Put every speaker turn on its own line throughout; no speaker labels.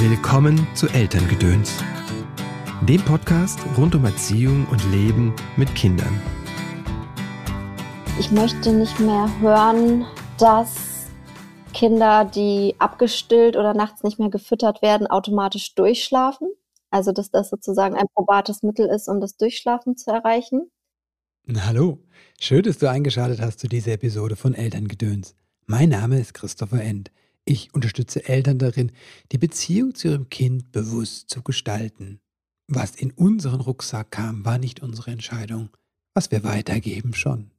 Willkommen zu Elterngedöns, dem Podcast rund um Erziehung und Leben mit Kindern.
Ich möchte nicht mehr hören, dass Kinder, die abgestillt oder nachts nicht mehr gefüttert werden, automatisch durchschlafen. Also dass das sozusagen ein probates Mittel ist, um das Durchschlafen zu erreichen.
Hallo, schön, dass du eingeschaltet hast zu dieser Episode von Elterngedöns. Mein Name ist Christopher End. Ich unterstütze Eltern darin, die Beziehung zu ihrem Kind bewusst zu gestalten. Was in unseren Rucksack kam, war nicht unsere Entscheidung. Was wir weitergeben, schon.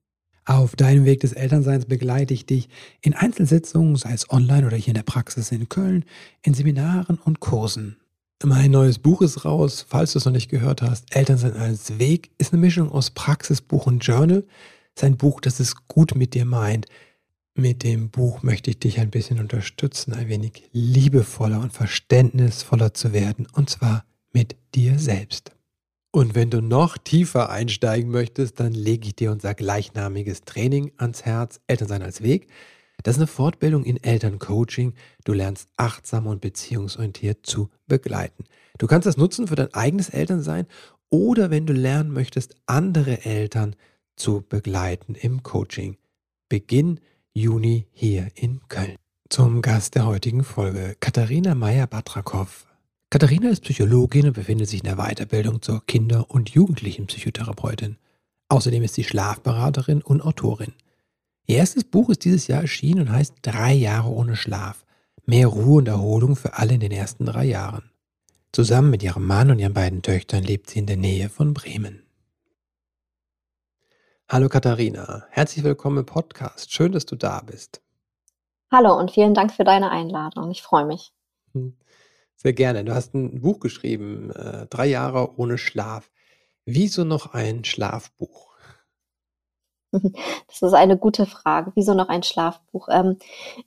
Auf deinem Weg des Elternseins begleite ich dich in Einzelsitzungen, sei es online oder hier in der Praxis in Köln, in Seminaren und Kursen. Mein neues Buch ist raus, falls du es noch nicht gehört hast. Elternsein als Weg ist eine Mischung aus Praxisbuch und Journal. Sein Buch, das es gut mit dir meint, mit dem Buch möchte ich dich ein bisschen unterstützen, ein wenig liebevoller und verständnisvoller zu werden, und zwar mit dir selbst. Und wenn du noch tiefer einsteigen möchtest, dann lege ich dir unser gleichnamiges Training ans Herz, Elternsein als Weg. Das ist eine Fortbildung in Elterncoaching. Du lernst achtsam und beziehungsorientiert zu begleiten. Du kannst das nutzen für dein eigenes Elternsein oder wenn du lernen möchtest, andere Eltern zu begleiten im Coaching. Beginn Juni hier in Köln. Zum Gast der heutigen Folge, Katharina Meyer-Batrakow. Katharina ist Psychologin und befindet sich in der Weiterbildung zur Kinder- und Jugendlichenpsychotherapeutin. Außerdem ist sie Schlafberaterin und Autorin. Ihr erstes Buch ist dieses Jahr erschienen und heißt Drei Jahre ohne Schlaf. Mehr Ruhe und Erholung für alle in den ersten drei Jahren. Zusammen mit ihrem Mann und ihren beiden Töchtern lebt sie in der Nähe von Bremen. Hallo Katharina, herzlich willkommen im Podcast. Schön, dass du da bist.
Hallo und vielen Dank für deine Einladung. Ich freue mich.
Hm, sehr gerne. Du hast ein Buch geschrieben, äh, Drei Jahre ohne Schlaf. Wieso noch ein Schlafbuch?
Das ist eine gute Frage. Wieso noch ein Schlafbuch? Ähm,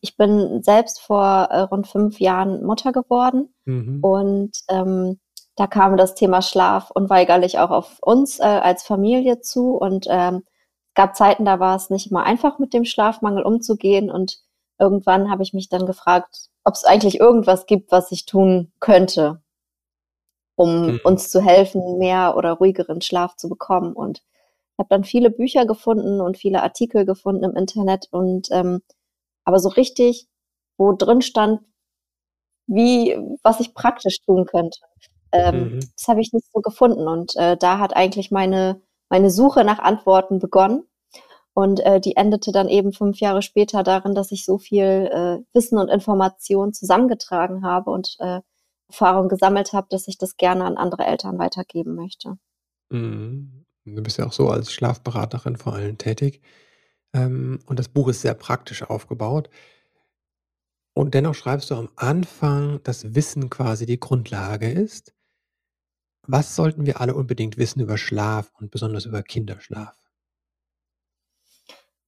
ich bin selbst vor äh, rund fünf Jahren Mutter geworden mhm. und ähm, da kam das Thema Schlaf unweigerlich auch auf uns äh, als Familie zu und ähm, gab Zeiten, da war es nicht immer einfach, mit dem Schlafmangel umzugehen. Und irgendwann habe ich mich dann gefragt, ob es eigentlich irgendwas gibt, was ich tun könnte, um mhm. uns zu helfen, mehr oder ruhigeren Schlaf zu bekommen. Und habe dann viele Bücher gefunden und viele Artikel gefunden im Internet und ähm, aber so richtig, wo drin stand, wie was ich praktisch tun könnte. Ähm, mhm. Das habe ich nicht so gefunden und äh, da hat eigentlich meine meine Suche nach Antworten begonnen. Und äh, die endete dann eben fünf Jahre später darin, dass ich so viel äh, Wissen und Information zusammengetragen habe und äh, Erfahrung gesammelt habe, dass ich das gerne an andere Eltern weitergeben möchte.
Mhm. Du bist ja auch so als Schlafberaterin vor allem tätig. Ähm, und das Buch ist sehr praktisch aufgebaut. Und dennoch schreibst du am Anfang, dass Wissen quasi die Grundlage ist. Was sollten wir alle unbedingt wissen über Schlaf und besonders über Kinderschlaf?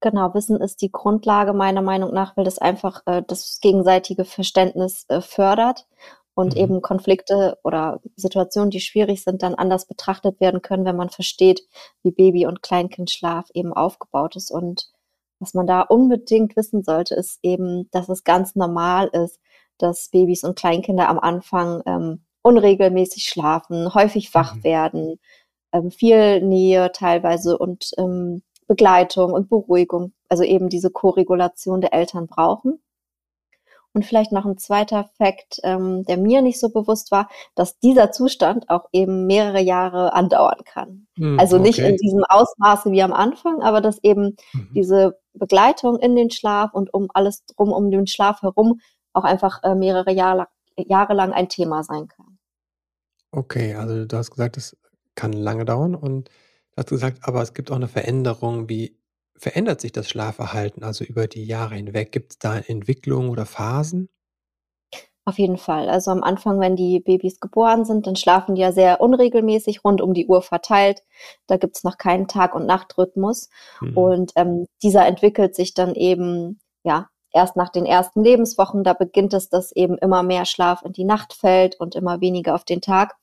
Genau, Wissen ist die Grundlage meiner Meinung nach, weil das einfach äh, das gegenseitige Verständnis äh, fördert und mhm. eben Konflikte oder Situationen, die schwierig sind, dann anders betrachtet werden können, wenn man versteht, wie Baby- und Kleinkindschlaf eben aufgebaut ist. Und was man da unbedingt wissen sollte, ist eben, dass es ganz normal ist, dass Babys und Kleinkinder am Anfang ähm, unregelmäßig schlafen, häufig wach mhm. werden, ähm, viel Nähe teilweise und ähm, Begleitung und Beruhigung, also eben diese Koregulation der Eltern brauchen. Und vielleicht noch ein zweiter Fakt, ähm, der mir nicht so bewusst war, dass dieser Zustand auch eben mehrere Jahre andauern kann. Mm, also nicht okay. in diesem Ausmaße wie am Anfang, aber dass eben mhm. diese Begleitung in den Schlaf und um alles drum um den Schlaf herum auch einfach äh, mehrere Jahre, Jahre lang ein Thema sein kann.
Okay, also du hast gesagt, es kann lange dauern und du hast gesagt, aber es gibt auch eine Veränderung. Wie verändert sich das Schlafverhalten, also über die Jahre hinweg? Gibt es da Entwicklungen oder Phasen?
Auf jeden Fall. Also am Anfang, wenn die Babys geboren sind, dann schlafen die ja sehr unregelmäßig, rund um die Uhr verteilt. Da gibt es noch keinen Tag- und Nachtrhythmus. Mhm. Und ähm, dieser entwickelt sich dann eben ja erst nach den ersten Lebenswochen, da beginnt es, dass eben immer mehr Schlaf in die Nacht fällt und immer weniger auf den Tag.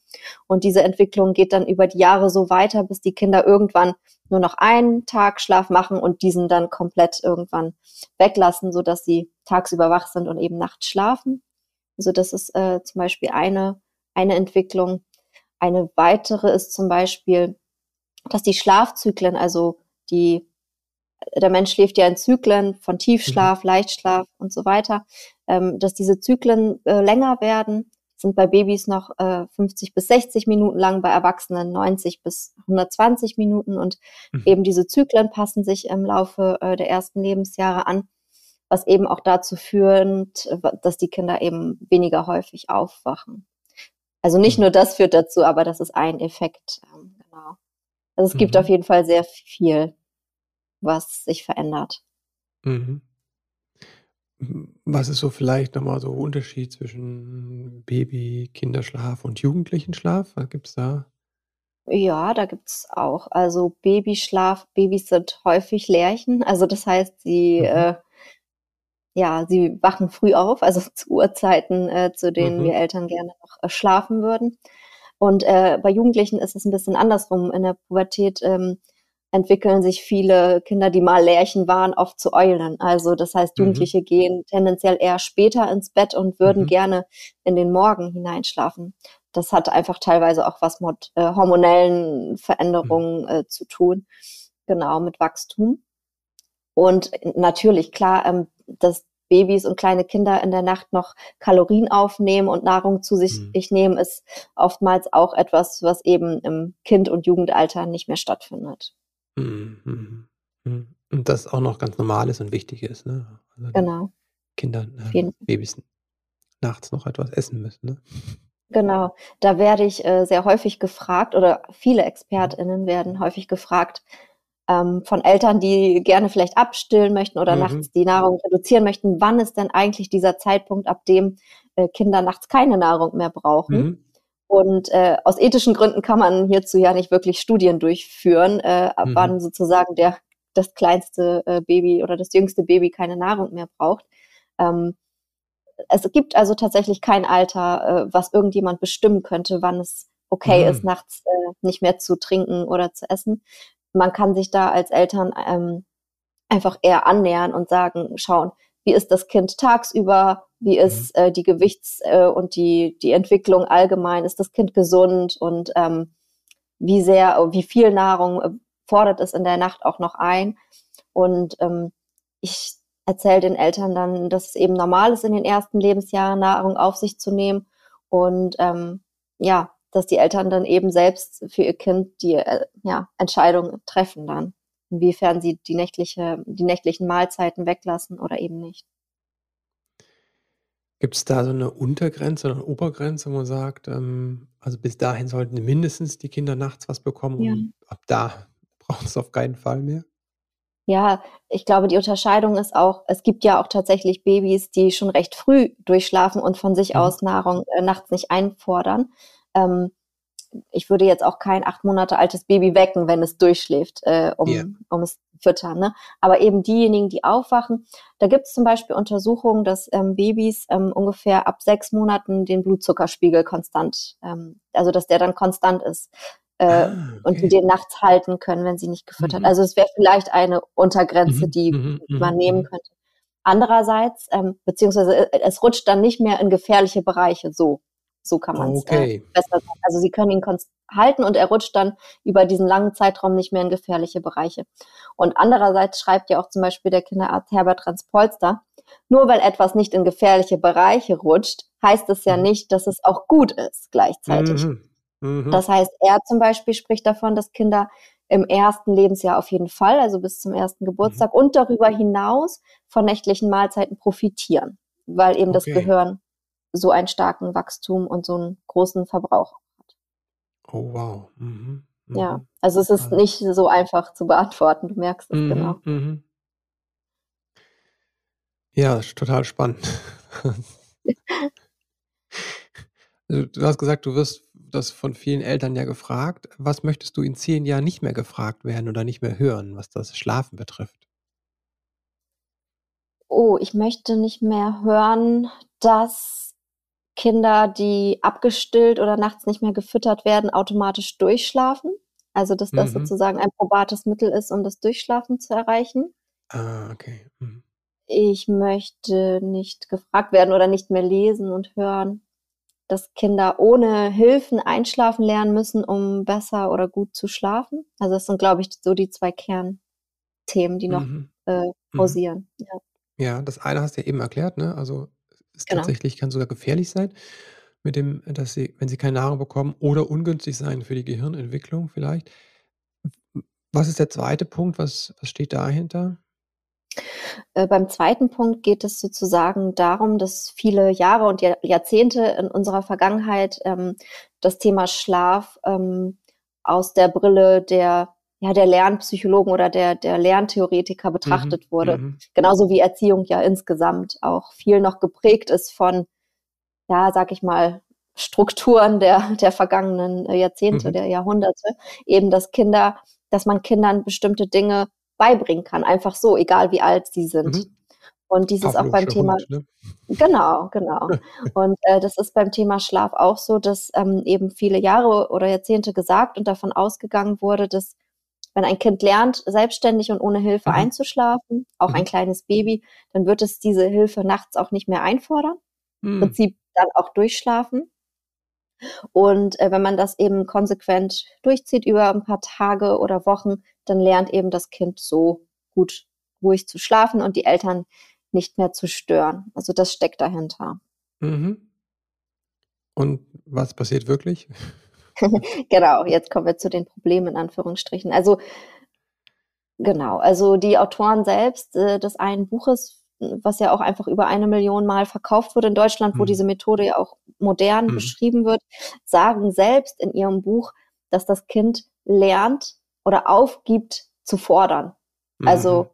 Und diese Entwicklung geht dann über die Jahre so weiter, bis die Kinder irgendwann nur noch einen Tag Schlaf machen und diesen dann komplett irgendwann weglassen, so dass sie tagsüber wach sind und eben nachts schlafen. Also das ist äh, zum Beispiel eine, eine Entwicklung. Eine weitere ist zum Beispiel, dass die Schlafzyklen, also die, der Mensch schläft ja in Zyklen von Tiefschlaf, mhm. Leichtschlaf und so weiter, ähm, dass diese Zyklen äh, länger werden, sind bei Babys noch äh, 50 bis 60 Minuten lang, bei Erwachsenen 90 bis 120 Minuten und mhm. eben diese Zyklen passen sich im Laufe äh, der ersten Lebensjahre an, was eben auch dazu führt, dass die Kinder eben weniger häufig aufwachen. Also nicht mhm. nur das führt dazu, aber das ist ein Effekt. Ähm, genau. Also es gibt auf mhm. jeden Fall sehr viel, was sich verändert.
Mhm. Was ist so vielleicht nochmal so Unterschied zwischen Baby, Kinderschlaf und Jugendlichenschlaf? Was gibt es da?
Ja, da gibt es auch. Also Babyschlaf, Babys sind häufig Lerchen. Also das heißt, sie, mhm. äh, ja, sie wachen früh auf, also zu Uhrzeiten, äh, zu denen mhm. wir Eltern gerne noch äh, schlafen würden. Und äh, bei Jugendlichen ist es ein bisschen andersrum. In der Pubertät ähm, entwickeln sich viele Kinder, die mal Lärchen waren, oft zu Eulen. Also das heißt, mhm. Jugendliche mhm. gehen tendenziell eher später ins Bett und würden mhm. gerne in den Morgen hineinschlafen. Das hat einfach teilweise auch was mit äh, hormonellen Veränderungen mhm. äh, zu tun, genau mit Wachstum. Und natürlich, klar, ähm, dass Babys und kleine Kinder in der Nacht noch Kalorien aufnehmen und Nahrung zu sich mhm. nehmen, ist oftmals auch etwas, was eben im Kind- und Jugendalter nicht mehr stattfindet.
Mhm, mhm, mhm. Und das auch noch ganz normal ist und wichtig ist, ne?
Also genau.
Kinder, äh, Babys nachts noch etwas essen müssen, ne?
Genau, da werde ich äh, sehr häufig gefragt oder viele ExpertInnen werden häufig gefragt ähm, von Eltern, die gerne vielleicht abstillen möchten oder mhm. nachts die Nahrung reduzieren möchten. Wann ist denn eigentlich dieser Zeitpunkt, ab dem äh, Kinder nachts keine Nahrung mehr brauchen? Mhm. Und äh, aus ethischen Gründen kann man hierzu ja nicht wirklich Studien durchführen, äh, ab mhm. wann sozusagen der das kleinste äh, Baby oder das jüngste Baby keine Nahrung mehr braucht. Ähm, es gibt also tatsächlich kein Alter, äh, was irgendjemand bestimmen könnte, wann es okay mhm. ist, nachts äh, nicht mehr zu trinken oder zu essen. Man kann sich da als Eltern ähm, einfach eher annähern und sagen, schauen, wie ist das Kind tagsüber, wie ist mhm. äh, die Gewichts- äh, und die, die Entwicklung allgemein, ist das Kind gesund? Und ähm, wie sehr, wie viel Nahrung äh, fordert es in der Nacht auch noch ein. Und ähm, ich erzähle den Eltern dann, dass es eben normal ist, in den ersten Lebensjahren Nahrung auf sich zu nehmen. Und ähm, ja, dass die Eltern dann eben selbst für ihr Kind die äh, ja, Entscheidung treffen dann inwiefern sie die, nächtliche, die nächtlichen Mahlzeiten weglassen oder eben nicht.
Gibt es da so eine Untergrenze oder eine Obergrenze, wo man sagt, ähm, also bis dahin sollten mindestens die Kinder nachts was bekommen ja. und ab da braucht es auf keinen Fall mehr?
Ja, ich glaube, die Unterscheidung ist auch, es gibt ja auch tatsächlich Babys, die schon recht früh durchschlafen und von sich mhm. aus Nahrung äh, nachts nicht einfordern. Ähm, ich würde jetzt auch kein acht Monate altes Baby wecken, wenn es durchschläft, äh, um, yeah. um es zu füttern. Ne? Aber eben diejenigen, die aufwachen, da gibt es zum Beispiel Untersuchungen, dass ähm, Babys ähm, ungefähr ab sechs Monaten den Blutzuckerspiegel konstant, ähm, also dass der dann konstant ist. Äh, ah, okay. Und die den nachts halten können, wenn sie nicht gefüttert. Mhm. Also es wäre vielleicht eine Untergrenze, mhm. die mhm. man nehmen mhm. könnte. Andererseits, ähm, beziehungsweise äh, es rutscht dann nicht mehr in gefährliche Bereiche so. So kann man es äh, okay. äh, besser sagen. Also sie können ihn halten und er rutscht dann über diesen langen Zeitraum nicht mehr in gefährliche Bereiche. Und andererseits schreibt ja auch zum Beispiel der Kinderarzt Herbert Transpolster, nur weil etwas nicht in gefährliche Bereiche rutscht, heißt es ja mhm. nicht, dass es auch gut ist gleichzeitig. Mhm. Mhm. Das heißt, er zum Beispiel spricht davon, dass Kinder im ersten Lebensjahr auf jeden Fall, also bis zum ersten Geburtstag mhm. und darüber hinaus von nächtlichen Mahlzeiten profitieren, weil eben okay. das Gehirn so einen starken Wachstum und so einen großen Verbrauch hat.
Oh wow. Mhm.
Mhm. Ja, also es ist nicht so einfach zu beantworten, du merkst es mhm. genau. Mhm.
Ja, total spannend. Also, du hast gesagt, du wirst das von vielen Eltern ja gefragt. Was möchtest du in zehn Jahren nicht mehr gefragt werden oder nicht mehr hören, was das Schlafen betrifft?
Oh, ich möchte nicht mehr hören, dass Kinder, die abgestillt oder nachts nicht mehr gefüttert werden, automatisch durchschlafen. Also, dass das mhm. sozusagen ein probates Mittel ist, um das Durchschlafen zu erreichen.
Ah, okay. Mhm.
ich möchte nicht gefragt werden oder nicht mehr lesen und hören, dass Kinder ohne Hilfen einschlafen lernen müssen, um besser oder gut zu schlafen. Also das sind, glaube ich, so die zwei Kernthemen, die noch mhm. äh, pausieren.
Mhm. Ja. ja. das eine hast du ja eben erklärt, ne? Also es genau. tatsächlich kann sogar gefährlich sein, mit dem, dass sie, wenn sie keine Nahrung bekommen, oder ungünstig sein für die Gehirnentwicklung vielleicht. Was ist der zweite Punkt? Was, was steht dahinter?
Äh, beim zweiten Punkt geht es sozusagen darum, dass viele Jahre und Jahrzehnte in unserer Vergangenheit ähm, das Thema Schlaf ähm, aus der Brille der ja, der Lernpsychologen oder der, der Lerntheoretiker betrachtet mhm, wurde. Mhm. Genauso wie Erziehung ja insgesamt auch viel noch geprägt ist von, ja, sag ich mal, Strukturen der, der vergangenen Jahrzehnte, mhm. der Jahrhunderte. Eben, dass Kinder, dass man Kindern bestimmte Dinge beibringen kann, einfach so, egal wie alt sie sind. Mhm. Und dieses auch beim Thema. Hund, ne? Genau, genau. und äh, das ist beim Thema Schlaf auch so, dass ähm, eben viele Jahre oder Jahrzehnte gesagt und davon ausgegangen wurde, dass wenn ein Kind lernt, selbstständig und ohne Hilfe mhm. einzuschlafen, auch mhm. ein kleines Baby, dann wird es diese Hilfe nachts auch nicht mehr einfordern. Mhm. Im Prinzip dann auch durchschlafen. Und äh, wenn man das eben konsequent durchzieht über ein paar Tage oder Wochen, dann lernt eben das Kind so gut ruhig zu schlafen und die Eltern nicht mehr zu stören. Also das steckt dahinter.
Mhm. Und was passiert wirklich?
genau, jetzt kommen wir zu den Problemen in Anführungsstrichen. Also genau, also die Autoren selbst äh, des einen Buches was ja auch einfach über eine Million Mal verkauft wurde in Deutschland, wo mhm. diese Methode ja auch modern mhm. beschrieben wird, sagen selbst in ihrem Buch, dass das Kind lernt oder aufgibt zu fordern. Mhm. Also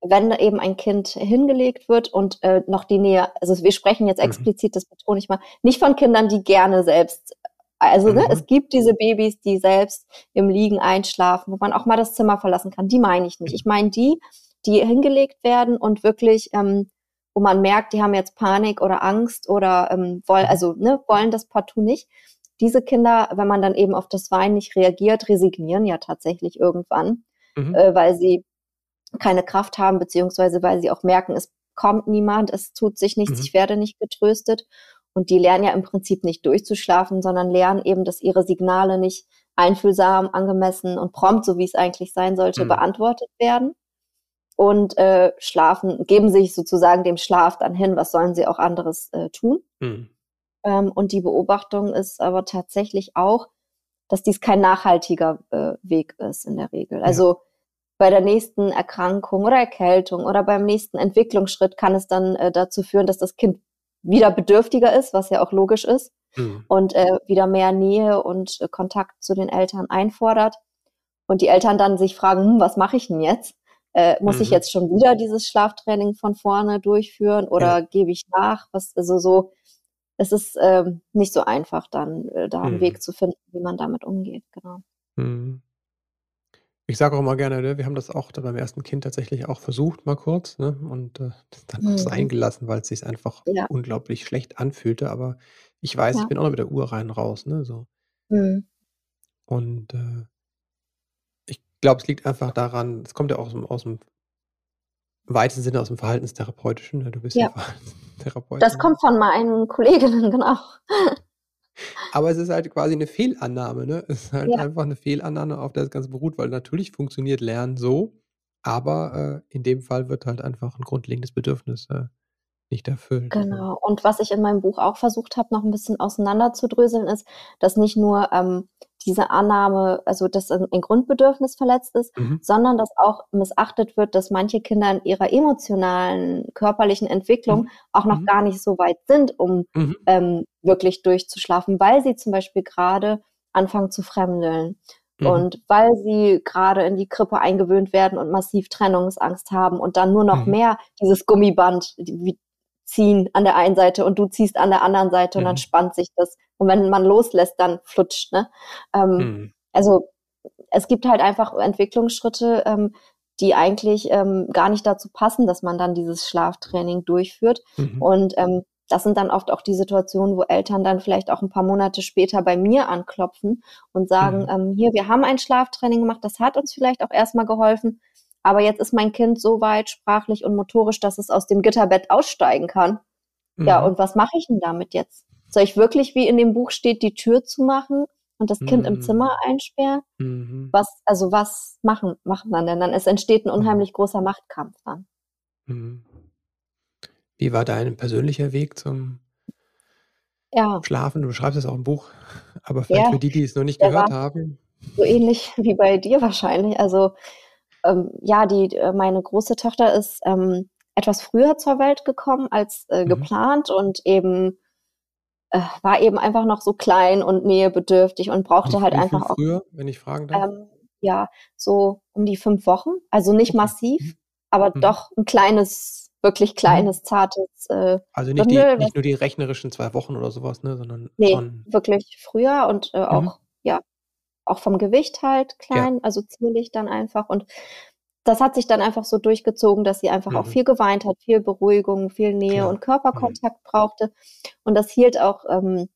wenn eben ein Kind hingelegt wird und äh, noch die Nähe, also wir sprechen jetzt mhm. explizit, das betone ich mal, nicht von Kindern, die gerne selbst, also ne, mhm. es gibt diese Babys, die selbst im Liegen einschlafen, wo man auch mal das Zimmer verlassen kann, die meine ich nicht. Ich meine die, die hingelegt werden und wirklich, ähm, wo man merkt, die haben jetzt Panik oder Angst oder ähm, wollen, also ne, wollen das partout nicht. Diese Kinder, wenn man dann eben auf das Wein nicht reagiert, resignieren ja tatsächlich irgendwann, mhm. äh, weil sie keine Kraft haben, beziehungsweise weil sie auch merken, es kommt niemand, es tut sich nichts, mhm. ich werde nicht getröstet. Und die lernen ja im Prinzip nicht durchzuschlafen, sondern lernen eben, dass ihre Signale nicht einfühlsam, angemessen und prompt, so wie es eigentlich sein sollte, mhm. beantwortet werden und äh, schlafen, geben sich sozusagen dem Schlaf dann hin. Was sollen sie auch anderes äh, tun? Mhm. Ähm, und die Beobachtung ist aber tatsächlich auch, dass dies kein nachhaltiger äh, Weg ist in der Regel. Also ja. bei der nächsten Erkrankung oder Erkältung oder beim nächsten Entwicklungsschritt kann es dann äh, dazu führen, dass das Kind wieder bedürftiger ist, was ja auch logisch ist, mhm. und äh, wieder mehr Nähe und äh, Kontakt zu den Eltern einfordert. Und die Eltern dann sich fragen, hm, was mache ich denn jetzt? Äh, muss mhm. ich jetzt schon wieder dieses Schlaftraining von vorne durchführen oder ja. gebe ich nach? Was, also so, es ist ähm, nicht so einfach, dann äh, da einen mhm. Weg zu finden, wie man damit umgeht, genau. Mhm.
Ich sage auch immer gerne, ne, wir haben das auch beim ersten Kind tatsächlich auch versucht, mal kurz, ne, und äh, dann mhm. sein gelassen, weil es sich einfach ja. unglaublich schlecht anfühlte. Aber ich weiß, ja. ich bin auch noch mit der Uhr rein raus, ne, so. Mhm. Und äh, glaube, es liegt einfach daran, es kommt ja auch aus dem, aus dem weitesten Sinne aus dem Verhaltenstherapeutischen. Ne? Du bist ja, ja
Verhaltenstherapeutin. Das kommt von meinen Kolleginnen, genau.
Aber es ist halt quasi eine Fehlannahme, ne? Es ist halt ja. einfach eine Fehlannahme, auf der das Ganze beruht, weil natürlich funktioniert Lernen so, aber äh, in dem Fall wird halt einfach ein grundlegendes Bedürfnis äh, nicht erfüllt.
Genau. Und was ich in meinem Buch auch versucht habe, noch ein bisschen auseinanderzudröseln, ist, dass nicht nur ähm, diese Annahme, also dass ein, Grundbedürfnis verletzt ist, mhm. sondern dass auch missachtet wird, dass manche Kinder in ihrer emotionalen, körperlichen Entwicklung mhm. auch noch mhm. gar nicht so weit sind, um mhm. ähm, wirklich durchzuschlafen, weil sie zum Beispiel gerade anfangen zu fremdeln. Mhm. Und weil sie gerade in die Krippe eingewöhnt werden und massiv Trennungsangst haben und dann nur noch mhm. mehr dieses Gummiband, wie, ziehen an der einen Seite und du ziehst an der anderen Seite und dann spannt sich das und wenn man loslässt, dann flutscht. Ne? Ähm, mhm. Also es gibt halt einfach Entwicklungsschritte, ähm, die eigentlich ähm, gar nicht dazu passen, dass man dann dieses Schlaftraining durchführt. Mhm. Und ähm, das sind dann oft auch die Situationen, wo Eltern dann vielleicht auch ein paar Monate später bei mir anklopfen und sagen, mhm. ähm, hier, wir haben ein Schlaftraining gemacht, das hat uns vielleicht auch erstmal geholfen, aber jetzt ist mein Kind so weit sprachlich und motorisch, dass es aus dem Gitterbett aussteigen kann. Mhm. Ja, und was mache ich denn damit jetzt? Soll ich wirklich, wie in dem Buch steht, die Tür zu machen und das Kind mhm. im Zimmer einsperren? Mhm. Was, also was machen, machen dann denn dann? Es entsteht ein mhm. unheimlich großer Machtkampf dann. Mhm.
Wie war dein persönlicher Weg zum ja. Schlafen? Du schreibst es auch im Buch, aber vielleicht ja, für die, die es noch nicht gehört haben.
So ähnlich wie bei dir wahrscheinlich. Also ähm, ja, die, äh, meine große Tochter ist ähm, etwas früher zur Welt gekommen als äh, mhm. geplant und eben äh, war eben einfach noch so klein und nähebedürftig und brauchte und halt einfach
auch. Früher, wenn ich fragen darf?
Ähm, ja, so um die fünf Wochen. Also nicht okay. massiv, mhm. aber mhm. doch ein kleines, wirklich mhm. kleines, zartes.
Äh, also nicht, die, nicht nur die rechnerischen zwei Wochen oder sowas, ne, sondern
nee, schon wirklich früher und äh, auch, mhm. Auch vom Gewicht halt klein, ja. also zierlich dann einfach. Und das hat sich dann einfach so durchgezogen, dass sie einfach mhm. auch viel geweint hat, viel Beruhigung, viel Nähe Klar. und Körperkontakt mhm. brauchte. Und das hielt auch ähm,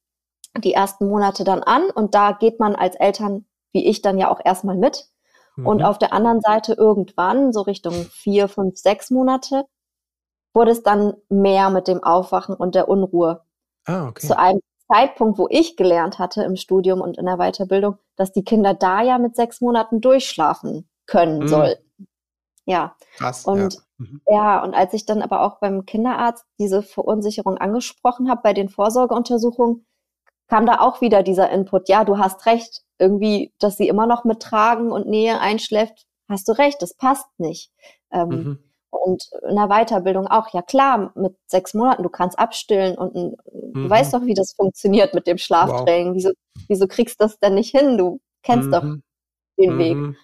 die ersten Monate dann an. Und da geht man als Eltern, wie ich, dann ja auch erstmal mit. Mhm. Und auf der anderen Seite irgendwann, so Richtung vier, fünf, sechs Monate, wurde es dann mehr mit dem Aufwachen und der Unruhe. Ah, okay. Zu einem Zeitpunkt, wo ich gelernt hatte im Studium und in der Weiterbildung, dass die Kinder da ja mit sechs Monaten durchschlafen können mhm. sollten. Ja. Krass, und ja. Mhm. ja, und als ich dann aber auch beim Kinderarzt diese Verunsicherung angesprochen habe bei den Vorsorgeuntersuchungen, kam da auch wieder dieser Input, ja, du hast recht, irgendwie, dass sie immer noch mit Tragen und Nähe einschläft, hast du recht, das passt nicht. Ähm, mhm. Und in der Weiterbildung auch, ja klar, mit sechs Monaten, du kannst abstillen und mhm. du weißt doch, wie das funktioniert mit dem Schlaftraining. Wow. Wieso, wieso kriegst du das denn nicht hin? Du kennst mhm. doch den Weg. Mhm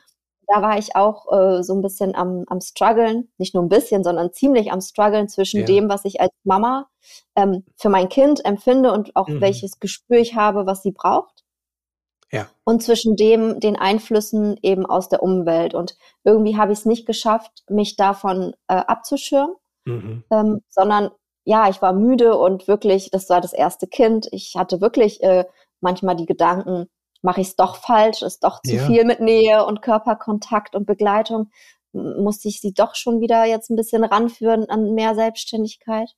da war ich auch äh, so ein bisschen am, am struggeln, nicht nur ein bisschen, sondern ziemlich am struggeln zwischen ja. dem, was ich als Mama ähm, für mein Kind empfinde und auch mhm. welches Gespür ich habe, was sie braucht. Ja. Und zwischen dem, den Einflüssen eben aus der Umwelt. Und irgendwie habe ich es nicht geschafft, mich davon äh, abzuschirmen, mhm. ähm, sondern ja, ich war müde und wirklich, das war das erste Kind. Ich hatte wirklich äh, manchmal die Gedanken, mache ich es doch falsch, ist doch zu ja. viel mit Nähe und Körperkontakt und Begleitung, musste ich sie doch schon wieder jetzt ein bisschen ranführen an mehr Selbstständigkeit.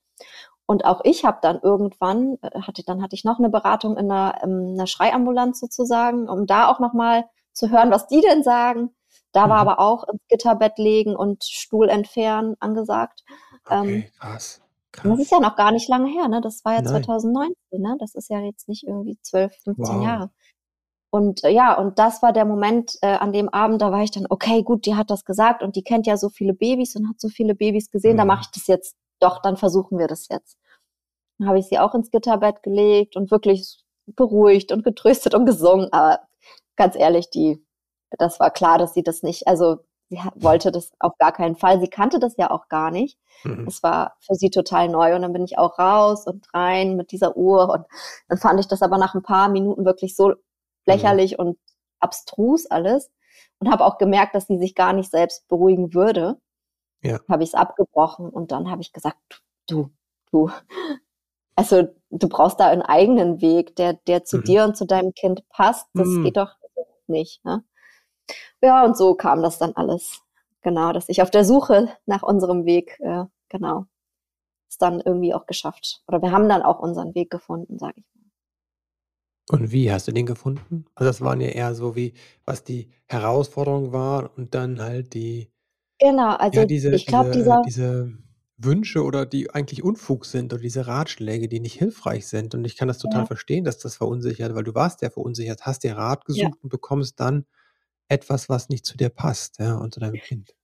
Und auch ich habe dann irgendwann, äh, hatte, dann hatte ich noch eine Beratung in einer, in ähm, einer Schreiambulanz sozusagen, um da auch nochmal zu hören, was die denn sagen. Da mhm. war aber auch ins Gitterbett legen und Stuhl entfernen angesagt. Okay, ähm, krass. Krass. Das ist ja noch gar nicht lange her, ne? Das war ja Nein. 2019, ne? Das ist ja jetzt nicht irgendwie 12, 15 wow. Jahre. Und äh, ja, und das war der Moment äh, an dem Abend, da war ich dann, okay, gut, die hat das gesagt und die kennt ja so viele Babys und hat so viele Babys gesehen, mhm. da mache ich das jetzt doch, dann versuchen wir das jetzt. Dann habe ich sie auch ins Gitterbett gelegt und wirklich beruhigt und getröstet und gesungen. Aber ganz ehrlich, die, das war klar, dass sie das nicht, also sie wollte das auf gar keinen Fall. Sie kannte das ja auch gar nicht. Mhm. Es war für sie total neu und dann bin ich auch raus und rein mit dieser Uhr und dann fand ich das aber nach ein paar Minuten wirklich so lächerlich mhm. und abstrus alles und habe auch gemerkt, dass sie sich gar nicht selbst beruhigen würde. Ja. Habe ich es abgebrochen und dann habe ich gesagt, du, du, also du brauchst da einen eigenen Weg, der, der zu mhm. dir und zu deinem Kind passt. Das mhm. geht doch nicht. Ne? Ja, und so kam das dann alles. Genau, dass ich auf der Suche nach unserem Weg, äh, genau, es dann irgendwie auch geschafft. Oder wir haben dann auch unseren Weg gefunden, sage ich.
Und wie hast du den gefunden? Also das waren ja eher so wie, was die Herausforderung war und dann halt die,
Genau, also
ja, diese,
ich glaube,
diese,
dieser,
diese Wünsche oder die eigentlich Unfug sind oder diese Ratschläge, die nicht hilfreich sind. Und ich kann das total ja, verstehen, dass das verunsichert, weil du warst ja verunsichert, hast dir Rat ja. gesucht und bekommst dann etwas, was nicht zu dir passt, ja, und zu deinem Kind.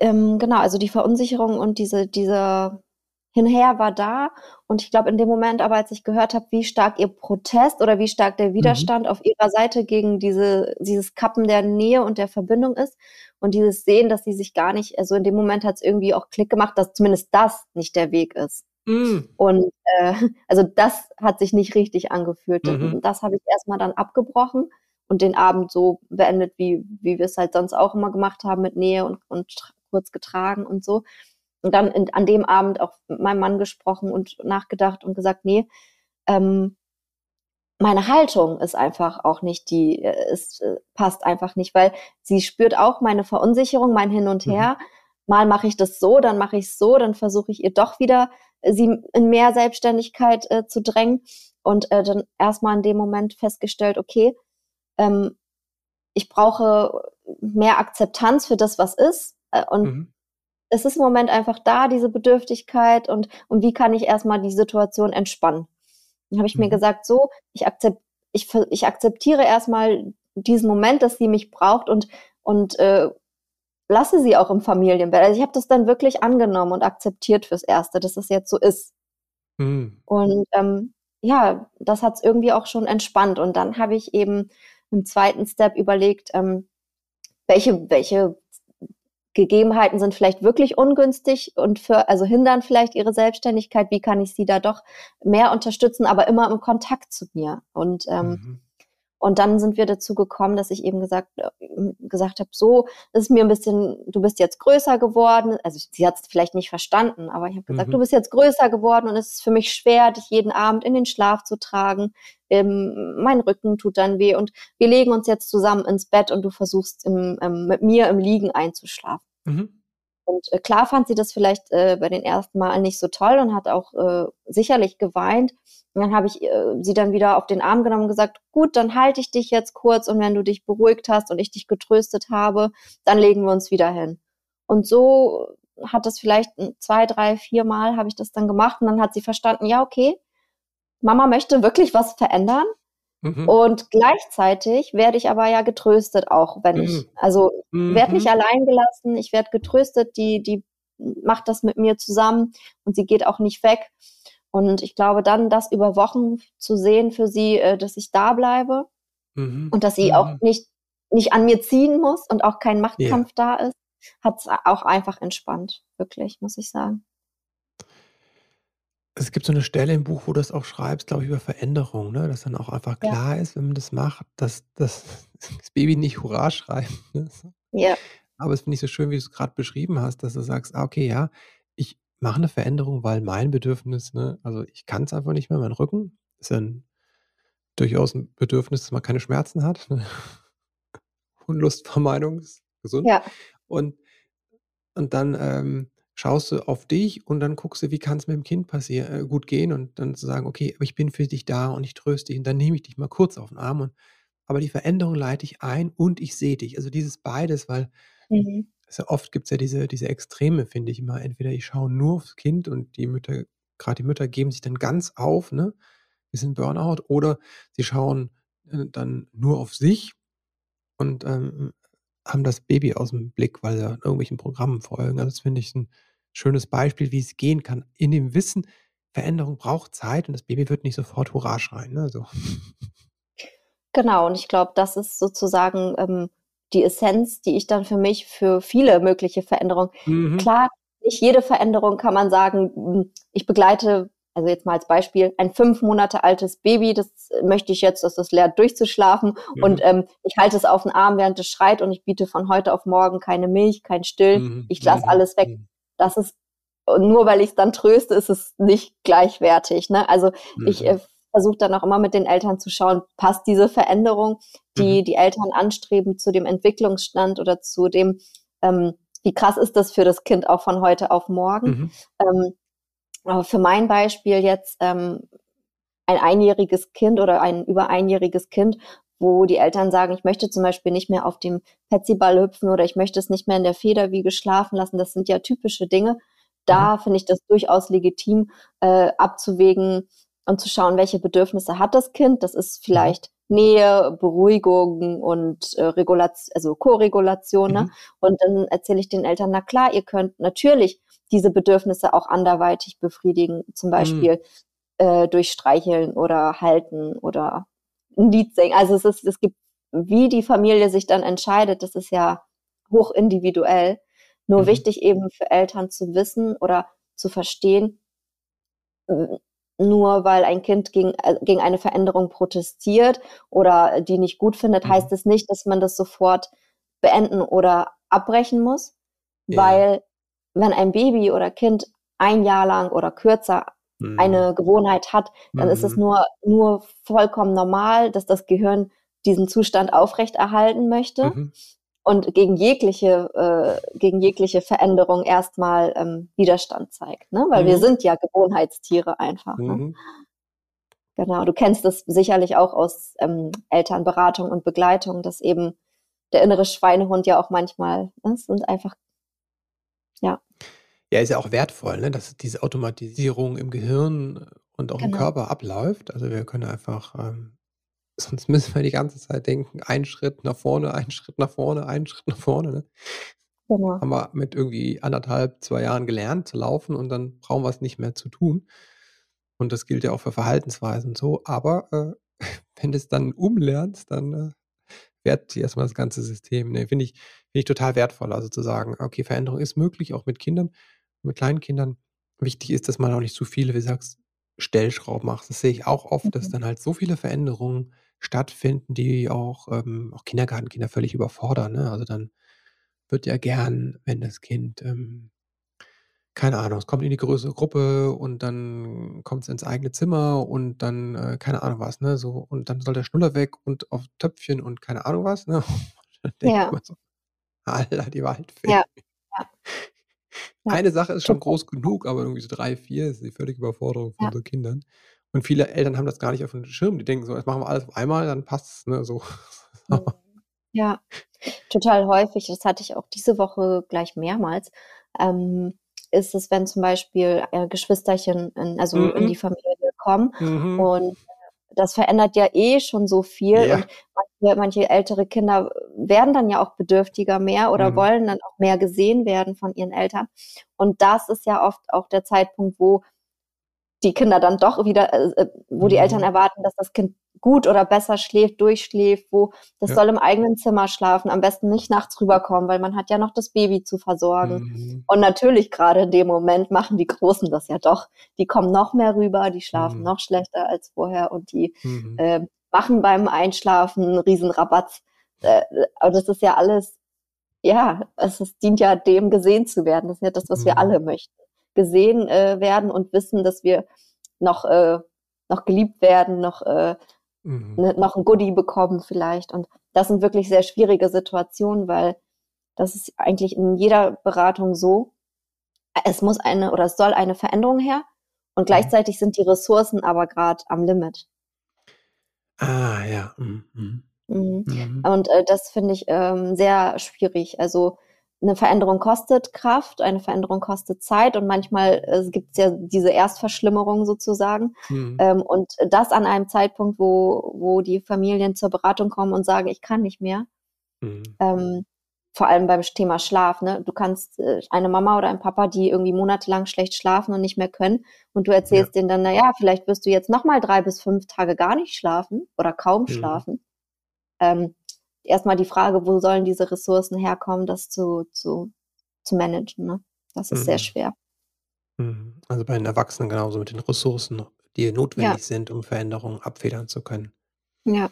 Ähm, genau, also die Verunsicherung und diese, dieser hinher war da. Und ich glaube, in dem Moment aber, als ich gehört habe, wie stark ihr Protest oder wie stark der mhm. Widerstand mhm. auf ihrer Seite gegen diese, dieses Kappen der Nähe und der Verbindung ist und dieses Sehen, dass sie sich gar nicht, also in dem Moment hat es irgendwie auch Klick gemacht, dass zumindest das nicht der Weg ist. Mhm. Und äh, also das hat sich nicht richtig angefühlt. Mhm. Das habe ich erstmal dann abgebrochen und den Abend so beendet, wie, wie wir es halt sonst auch immer gemacht haben mit Nähe und, und kurz getragen und so und dann in, an dem Abend auch mit meinem Mann gesprochen und nachgedacht und gesagt, nee, ähm, meine Haltung ist einfach auch nicht die, es äh, passt einfach nicht, weil sie spürt auch meine Verunsicherung, mein Hin und mhm. Her. Mhm. Mal mache ich das so, dann mache ich es so, dann versuche ich ihr doch wieder, äh, sie in mehr Selbstständigkeit äh, zu drängen und äh, dann erstmal in dem Moment festgestellt, okay, ähm, ich brauche mehr Akzeptanz für das, was ist. Äh, und mhm. Es ist im Moment einfach da, diese Bedürftigkeit und, und wie kann ich erstmal die Situation entspannen. Dann habe ich mhm. mir gesagt, so, ich, akzept, ich, ich akzeptiere erstmal diesen Moment, dass sie mich braucht und, und äh, lasse sie auch im Familienbett. Also ich habe das dann wirklich angenommen und akzeptiert fürs Erste, dass es jetzt so ist. Mhm. Und ähm, ja, das hat es irgendwie auch schon entspannt. Und dann habe ich eben im zweiten Step überlegt, ähm, welche, welche Gegebenheiten sind vielleicht wirklich ungünstig und für, also hindern vielleicht ihre Selbstständigkeit. Wie kann ich sie da doch mehr unterstützen, aber immer im Kontakt zu mir? Und ähm, mhm. Und dann sind wir dazu gekommen, dass ich eben gesagt, äh, gesagt habe, so, ist mir ein bisschen, du bist jetzt größer geworden. Also sie hat es vielleicht nicht verstanden, aber ich habe gesagt, mhm. du bist jetzt größer geworden und es ist für mich schwer, dich jeden Abend in den Schlaf zu tragen. Ähm, mein Rücken tut dann weh und wir legen uns jetzt zusammen ins Bett und du versuchst im, ähm, mit mir im Liegen einzuschlafen. Mhm. Und äh, klar fand sie das vielleicht äh, bei den ersten Malen nicht so toll und hat auch äh, sicherlich geweint. Und dann habe ich äh, sie dann wieder auf den Arm genommen und gesagt, gut, dann halte ich dich jetzt kurz und wenn du dich beruhigt hast und ich dich getröstet habe, dann legen wir uns wieder hin. Und so hat das vielleicht zwei, drei, vier Mal habe ich das dann gemacht und dann hat sie verstanden, ja, okay, Mama möchte wirklich was verändern. Mhm. Und gleichzeitig werde ich aber ja getröstet auch, wenn mhm. ich, also mhm. werde nicht allein gelassen, ich werde getröstet, die, die macht das mit mir zusammen und sie geht auch nicht weg. Und ich glaube, dann das über Wochen zu sehen für sie, äh, dass ich da bleibe mhm. und dass sie mhm. auch nicht, nicht an mir ziehen muss und auch kein Machtkampf yeah. da ist, hat es auch einfach entspannt, wirklich, muss ich sagen.
Es gibt so eine Stelle im Buch, wo du das auch schreibst, glaube ich, über Veränderung, ne? Dass dann auch einfach Ja. klar ist, wenn man das macht, dass, dass das Baby nicht Hurra schreit. Ne?
Ja.
Aber es finde ich so schön, wie du es gerade beschrieben hast, dass du sagst, ah, okay, ja, mache eine Veränderung, weil mein Bedürfnis, ne, also ich kann es einfach nicht mehr, mein Rücken ist ja ein, durchaus ein Bedürfnis, dass man keine Schmerzen hat. Ne? Unlustvermeidung ist gesund.
Ja.
Und, und dann ähm, schaust du auf dich und dann guckst du, wie kann es mit dem Kind passieren, äh, gut gehen und dann zu sagen, okay, aber ich bin für dich da und ich tröste dich und dann nehme ich dich mal kurz auf den Arm und aber die Veränderung leite ich ein und ich sehe dich. Also dieses beides, weil mhm. Also oft gibt es ja diese, diese Extreme, finde ich immer. Entweder ich schaue nur aufs Kind und die Mütter, gerade die Mütter geben sich dann ganz auf, ne? Wir sind Burnout, oder sie schauen äh, dann nur auf sich und ähm, haben das Baby aus dem Blick, weil sie irgendwelchen Programmen folgen. Also das finde ich ein schönes Beispiel, wie es gehen kann. In dem Wissen, Veränderung braucht Zeit und das Baby wird nicht sofort Hurra schreien. Ne? So.
Genau, und ich glaube, das ist sozusagen ähm, die Essenz, die ich dann für mich für viele mögliche Veränderungen. Mhm. Klar, nicht jede Veränderung kann man sagen, hm, ich begleite also jetzt mal als Beispiel, ein fünf Monate altes Baby, das möchte ich jetzt, dass das lernt durchzuschlafen mhm. und ähm, ich halte es auf den Arm, während es schreit und ich biete von heute auf morgen keine Milch, kein Still, mhm. ich lasse mhm. alles weg. Mhm. Das ist, nur weil ich es dann tröste, ist es nicht gleichwertig. Ne? Also ich mhm. äh, versuche dann auch immer mit den Eltern zu schauen, passt diese Veränderung, die mhm. die Eltern anstreben, zu dem Entwicklungsstand oder zu dem, ähm, wie krass ist das für das Kind auch von heute auf morgen. Ähm, aber für mein Beispiel jetzt ähm, ein einjähriges Kind oder ein über einjähriges Kind, wo die Eltern sagen, ich möchte zum Beispiel nicht mehr auf dem Petsyball hüpfen oder ich möchte es nicht mehr in der Federwiege schlafen lassen. Das sind ja typische Dinge. Da mhm. finde ich das durchaus legitim, äh, abzuwägen und zu schauen, welche Bedürfnisse hat das Kind. Das ist vielleicht Nähe, Beruhigung und äh, Regulation, also Co-Regulation. Ne? Mhm. Und dann erzähle ich den Eltern, na klar, ihr könnt natürlich diese Bedürfnisse auch anderweitig befriedigen, zum mhm. Beispiel mhm. äh, durch Streicheln oder Halten oder ein Lied singen. Also es ist, es gibt, wie die Familie sich dann entscheidet, das ist ja hoch individuell. Nur mhm. wichtig eben für Eltern zu wissen oder zu verstehen, nur weil ein Kind gegen, äh, gegen eine Veränderung protestiert oder die nicht gut findet, mhm. heißt es nicht, dass man das sofort beenden oder abbrechen muss, ja. weil wenn ein Baby oder Kind ein Jahr lang oder kürzer mhm. eine Gewohnheit hat, dann mhm. ist es mhm. nur, nur vollkommen normal, dass das Gehirn diesen Zustand aufrechterhalten möchte mhm. Und gegen jegliche, äh, gegen jegliche Veränderung erstmal ähm, Widerstand zeigt. Ne? Weil wir mhm. sind ja Gewohnheitstiere einfach. Ne? Mhm. Genau, du kennst das sicherlich auch aus ähm, Elternberatung und Begleitung, dass eben der innere Schweinehund ja auch manchmal, ne, sind einfach, ja.
Ja, ist ja auch wertvoll, ne, dass diese Automatisierung im Gehirn und auch genau. im Körper abläuft. Also wir können einfach, ähm, sonst müssen wir die ganze Zeit denken, ein Schritt nach vorne, ein Schritt nach vorne, ein Schritt nach vorne. Ne? Genau. Haben wir mit irgendwie anderthalb, zwei Jahren gelernt zu laufen und dann brauchen wir es nicht mehr zu tun. Und das gilt ja auch für Verhaltensweisen und so. Aber äh, wenn du es dann umlernst, dann äh, wertet erstmal das ganze System. Ne, Finde ich, find ich total wertvoll. Also zu sagen, okay, Veränderung ist möglich, auch mit Kindern, mit kleinen Kindern. Wichtig ist, dass man auch nicht zu viele, wie du sagst, Stellschrauben macht. Das sehe ich auch oft, mhm. dass dann halt so viele Veränderungen stattfinden, die auch, ähm, auch Kindergartenkinder völlig überfordern. Ne? Also dann wird ja gern, wenn das Kind ähm, keine Ahnung, es kommt in die größere Gruppe und dann kommt es ins eigene Zimmer und dann, äh, keine Ahnung was, ne? So, und dann soll der Schnuller weg und auf Töpfchen und keine Ahnung was, ne? Ja. so, Alter, die Waldfee. Ja, ja. Eine Sache ist schon groß genug, aber irgendwie so drei, vier ist die völlige Überforderung von Ja. so Kindern. Und viele Eltern haben das gar nicht auf dem Schirm. Die denken so, jetzt machen wir alles auf einmal, dann passt es, ne? So.
Ja, total häufig. Das hatte ich auch diese Woche gleich mehrmals. Ähm, ist es, wenn zum Beispiel äh, Geschwisterchen in, also mhm. in die Familie kommen mhm. und das verändert ja eh schon so viel ja. und manche, manche, ältere Kinder werden dann ja auch bedürftiger mehr oder mhm. wollen dann auch mehr gesehen werden von ihren Eltern und das ist ja oft auch der Zeitpunkt, wo die Kinder dann doch wieder, äh, äh wo die Eltern mhm. erwarten, dass das Kind gut oder besser schläft, durchschläft, wo das ja. soll im eigenen Zimmer schlafen, am besten nicht nachts rüberkommen, weil man hat ja noch das Baby zu versorgen. Mhm. Und natürlich gerade in dem Moment machen die Großen das ja doch. Die kommen noch mehr rüber, die schlafen mhm. noch schlechter als vorher und die mhm. äh, machen beim Einschlafen einen Riesenrabatz. Äh, aber das ist ja alles, ja, es, es dient ja dem, gesehen zu werden. Das ist ja das, was wir mhm. alle möchten. Gesehen äh, werden und wissen, dass wir noch, äh, noch geliebt werden, noch äh, mhm. ne, noch ein Goodie bekommen vielleicht. Und das sind wirklich sehr schwierige Situationen, weil das ist eigentlich in jeder Beratung so. Es muss eine oder es soll eine Veränderung her und mhm. gleichzeitig sind die Ressourcen aber gerade am Limit.
Ah, ja. Mhm.
Mhm. mhm. Und äh, das finde ich ähm, sehr schwierig. Also eine Veränderung kostet Kraft, eine Veränderung kostet Zeit und manchmal äh, gibt es ja diese Erstverschlimmerung sozusagen. Mhm. Ähm, und das an einem Zeitpunkt, wo, wo die Familien zur Beratung kommen und sagen, ich kann nicht mehr. Mhm. Ähm, vor allem beim Thema Schlaf. Ne? Du kannst äh, eine Mama oder ein Papa, die irgendwie monatelang schlecht schlafen und nicht mehr können, und du erzählst ja. denen dann, naja, vielleicht wirst du jetzt nochmal drei bis fünf Tage gar nicht schlafen oder kaum mhm. schlafen. Ähm, erstmal die Frage, wo sollen diese Ressourcen herkommen, das zu, zu, zu managen. Ne? Das ist mhm. sehr schwer.
Mhm. Also bei den Erwachsenen genauso mit den Ressourcen, die notwendig ja. sind, um Veränderungen abfedern zu können.
Ja.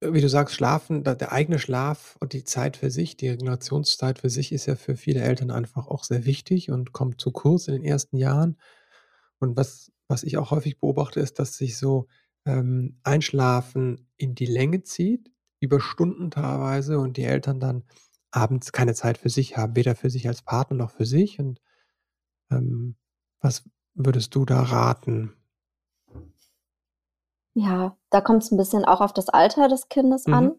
Wie du sagst, Schlafen, der eigene Schlaf und die Zeit für sich, die Regulationszeit für sich ist ja für viele Eltern einfach auch sehr wichtig und kommt zu kurz in den ersten Jahren. Und was, was ich auch häufig beobachte, ist, dass sich so ähm, Einschlafen in die Länge zieht über Stunden teilweise und die Eltern dann abends keine Zeit für sich haben, weder für sich als Partner noch für sich. Und ähm, was würdest du da raten?
Ja, da kommt es ein bisschen auch auf das Alter des Kindes mhm. an.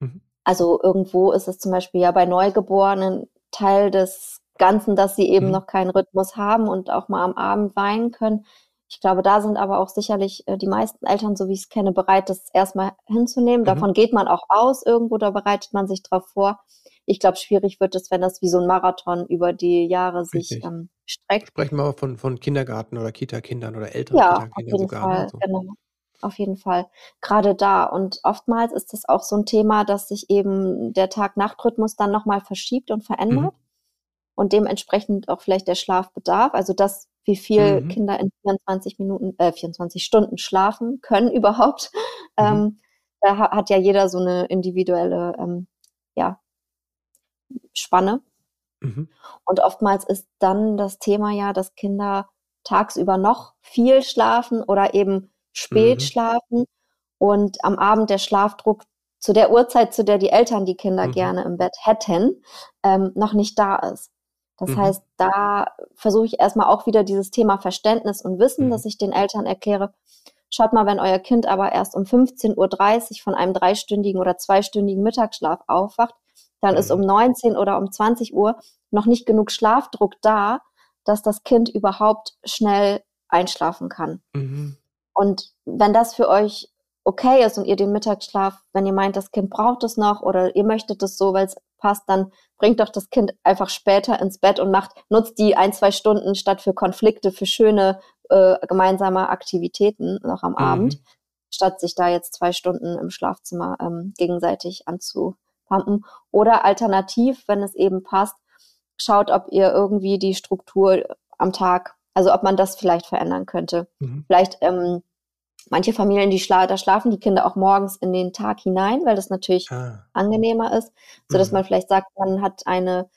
Mhm. Also irgendwo ist es zum Beispiel ja bei Neugeborenen Teil des Ganzen, dass sie eben mhm. noch keinen Rhythmus haben und auch mal am Abend weinen können. Ich glaube, da sind aber auch sicherlich äh, die meisten Eltern, so wie ich es kenne, bereit, das erstmal hinzunehmen. Mhm. Davon geht man auch aus irgendwo, da bereitet man sich drauf vor. Ich glaube, schwierig wird es, wenn das wie so ein Marathon über die Jahre sich ähm, streckt.
Sprechen wir mal von, von Kindergarten oder Kita-Kindern oder älteren ja, Kita-Kindern sogar.
Ne, Fall, so. genau. Auf jeden Fall. Gerade da. Und oftmals ist das auch so ein Thema, dass sich eben der Tag-Nacht-Rhythmus dann nochmal verschiebt und verändert. Mhm. Und dementsprechend auch vielleicht der Schlafbedarf. Also das wie viel mhm. Kinder in 24 Minuten, äh, 24 Stunden schlafen können überhaupt. Mhm. Ähm, da hat ja jeder so eine individuelle ähm, ja, Spanne. Mhm. Und oftmals ist dann das Thema ja, dass Kinder tagsüber noch viel schlafen oder eben spät mhm. schlafen und am Abend der Schlafdruck zu der Uhrzeit, zu der die Eltern die Kinder mhm. gerne im Bett hätten, ähm, noch nicht da ist. Das mhm. heißt, da versuche ich erstmal auch wieder dieses Thema Verständnis und Wissen, mhm. dass ich den Eltern erkläre, schaut mal, wenn euer Kind aber erst um 15.30 Uhr von einem dreistündigen oder zweistündigen Mittagsschlaf aufwacht, dann ist mhm. um 19 oder um 20 Uhr noch nicht genug Schlafdruck da, dass das Kind überhaupt schnell einschlafen kann. Mhm. Und wenn das für euch okay ist und ihr den Mittagsschlaf, wenn ihr meint, das Kind braucht es noch oder ihr möchtet es so, weil es passt, dann bringt doch das Kind einfach später ins Bett und macht, nutzt die ein, zwei Stunden statt für Konflikte, für schöne äh, gemeinsame Aktivitäten noch am mhm. Abend, statt sich da jetzt zwei Stunden im Schlafzimmer ähm, gegenseitig anzupumpen. Oder alternativ, wenn es eben passt, schaut, ob ihr irgendwie die Struktur am Tag, also ob man das vielleicht verändern könnte. Mhm. Vielleicht ähm, manche Familien, die schla da schlafen die Kinder auch morgens in den Tag hinein, weil das natürlich ah. angenehmer ist, so dass mhm. man vielleicht sagt, man hat eine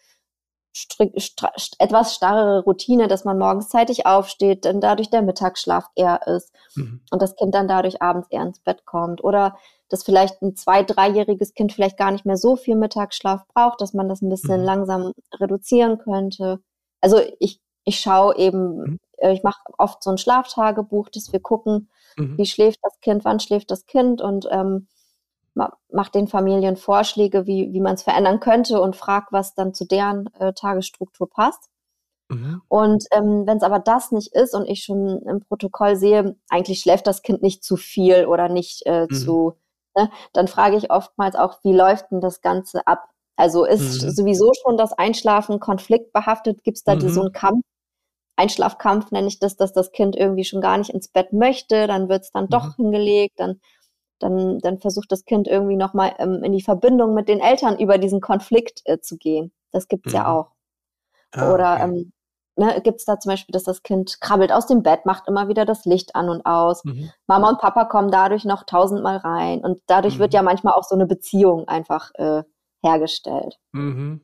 etwas starrere Routine, dass man morgens zeitig aufsteht, denn dadurch der Mittagsschlaf eher ist mhm. und das Kind dann dadurch abends eher ins Bett kommt oder dass vielleicht ein zwei-, dreijähriges Kind vielleicht gar nicht mehr so viel Mittagsschlaf braucht, dass man das ein bisschen mhm. langsam reduzieren könnte. Also ich, ich schaue eben, mhm. Ich mache oft so ein Schlaftagebuch, dass wir gucken, mhm. wie schläft das Kind, wann schläft das Kind und ähm, macht den Familien Vorschläge, wie, wie man es verändern könnte und fragt, was dann zu deren äh, Tagesstruktur passt. Mhm. Und ähm, wenn es aber das nicht ist und ich schon im Protokoll sehe, eigentlich schläft das Kind nicht zu viel oder nicht äh, mhm. zu, ne, dann frage ich oftmals auch, wie läuft denn das Ganze ab? Also ist mhm. sowieso schon das Einschlafen konfliktbehaftet? Gibt es da so einen Kampf? Einschlafkampf nenne ich das, dass das Kind irgendwie schon gar nicht ins Bett möchte, dann wird es dann doch mhm. hingelegt, dann dann, dann versucht das Kind irgendwie nochmal ähm, in die Verbindung mit den Eltern über diesen Konflikt äh, zu gehen. Das gibt's mhm. ja auch. Ah, Oder okay. ähm, ne, gibt es da zum Beispiel, dass das Kind krabbelt aus dem Bett, macht immer wieder das Licht an und aus. Mhm. Mama und Papa kommen dadurch noch tausendmal rein. Und dadurch mhm. wird ja manchmal auch so eine Beziehung einfach äh, hergestellt. Mhm.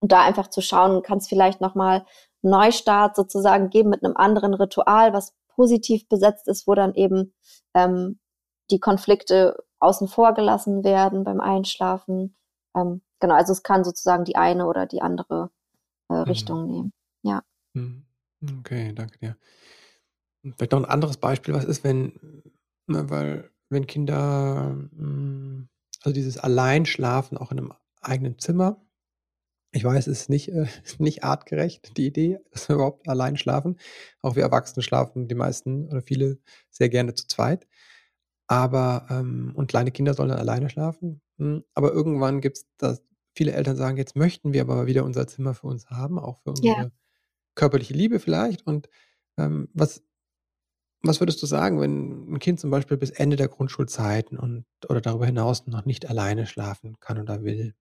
Und da einfach zu schauen, kann es vielleicht nochmal Neustart sozusagen geben mit einem anderen Ritual, was positiv besetzt ist, wo dann eben ähm, die Konflikte außen vor gelassen werden beim Einschlafen. Ähm, genau, also es kann sozusagen die eine oder die andere äh, mhm. Richtung nehmen. Ja.
Mhm. Okay, danke dir. Vielleicht noch ein anderes Beispiel, was ist, wenn, ne, weil wenn Kinder, hm, also dieses Alleinschlafen auch in einem eigenen Zimmer, ich weiß, es ist nicht, äh, nicht artgerecht, die Idee, dass wir überhaupt allein schlafen. Auch wir Erwachsene schlafen, die meisten oder viele sehr gerne zu zweit. Aber, ähm, und kleine Kinder sollen dann alleine schlafen. Hm, aber irgendwann gibt es das, viele Eltern sagen, jetzt möchten wir aber wieder unser Zimmer für uns haben, auch für unsere ja. körperliche Liebe vielleicht. Und ähm, was, was würdest du sagen, wenn ein Kind zum Beispiel bis Ende der Grundschulzeiten und oder darüber hinaus noch nicht alleine schlafen kann oder will?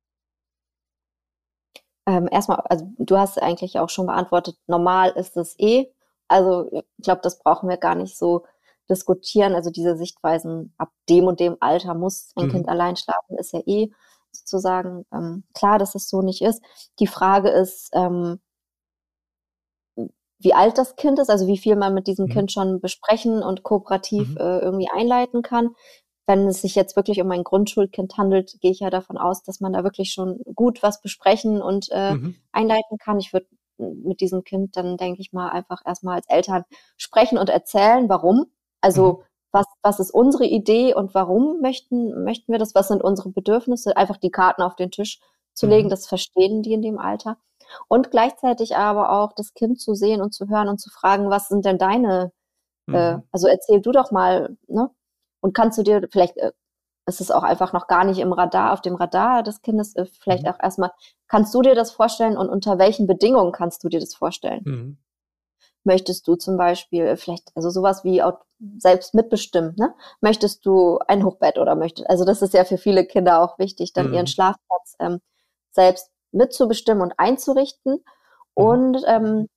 Ähm, erstmal, also du hast eigentlich auch schon beantwortet, normal ist es eh. Also ich glaube, das brauchen wir gar nicht so diskutieren. Also diese Sichtweisen, ab dem und dem Alter muss ein mhm. Kind allein schlafen, ist ja eh sozusagen ähm, klar, dass es so nicht ist. Die Frage ist, ähm, wie alt das Kind ist, also wie viel man mit diesem mhm. Kind schon besprechen und kooperativ mhm. äh, irgendwie einleiten kann. Wenn es sich jetzt wirklich um ein Grundschulkind handelt, gehe ich ja davon aus, dass man da wirklich schon gut was besprechen und äh, mhm. einleiten kann. Ich würde mit diesem Kind dann, denke ich mal, einfach erstmal als Eltern sprechen und erzählen, warum also mhm. was, was ist unsere Idee und warum möchten, möchten wir das? Was sind unsere Bedürfnisse? Einfach die Karten auf den Tisch zu mhm. legen, das verstehen die in dem Alter. Und gleichzeitig aber auch das Kind zu sehen und zu hören und zu fragen, was sind denn deine, äh, mhm. äh, also erzähl du doch mal, ne? Und kannst du dir vielleicht, äh, ist es auch einfach noch gar nicht im Radar, auf dem Radar des Kindes, äh, vielleicht mhm. auch erstmal, kannst du dir das vorstellen und unter welchen Bedingungen kannst du dir das vorstellen? Mhm möchtest du zum Beispiel vielleicht, also sowas wie selbst mitbestimmt, ne? Möchtest du ein Hochbett oder möchtest, also das ist ja für viele Kinder auch wichtig, dann mhm. ihren Schlafplatz ähm, selbst mitzubestimmen und einzurichten. Mhm. Und ähm,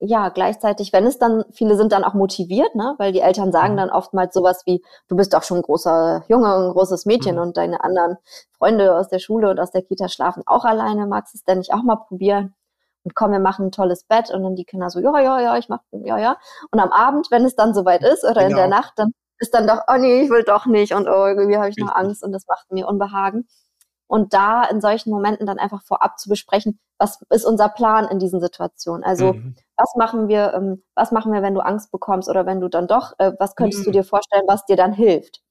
ja, gleichzeitig, wenn es dann, viele sind dann auch motiviert, ne? weil die Eltern sagen mhm. dann oftmals sowas wie, du bist doch schon ein großer Junge, ein großes Mädchen mhm. und deine anderen Freunde aus der Schule und aus der Kita schlafen auch alleine, magst du es denn nicht auch mal probieren? komm, wir machen ein tolles Bett und dann die Kinder so, ja, ja, ja, ich mach, ja, ja. Und am Abend, wenn es dann soweit ist oder genau. in der genau. Nacht, dann ist dann doch, oh nee, ich will doch nicht und oh, irgendwie habe ich noch Angst und das macht mir Unbehagen. Und da in solchen Momenten dann einfach vorab zu besprechen, was ist unser Plan in diesen Situationen? Also mhm. was machen wir, ähm, was machen wir, wenn du Angst bekommst oder wenn du dann doch, äh, was könntest mhm. du dir vorstellen, was dir dann hilft?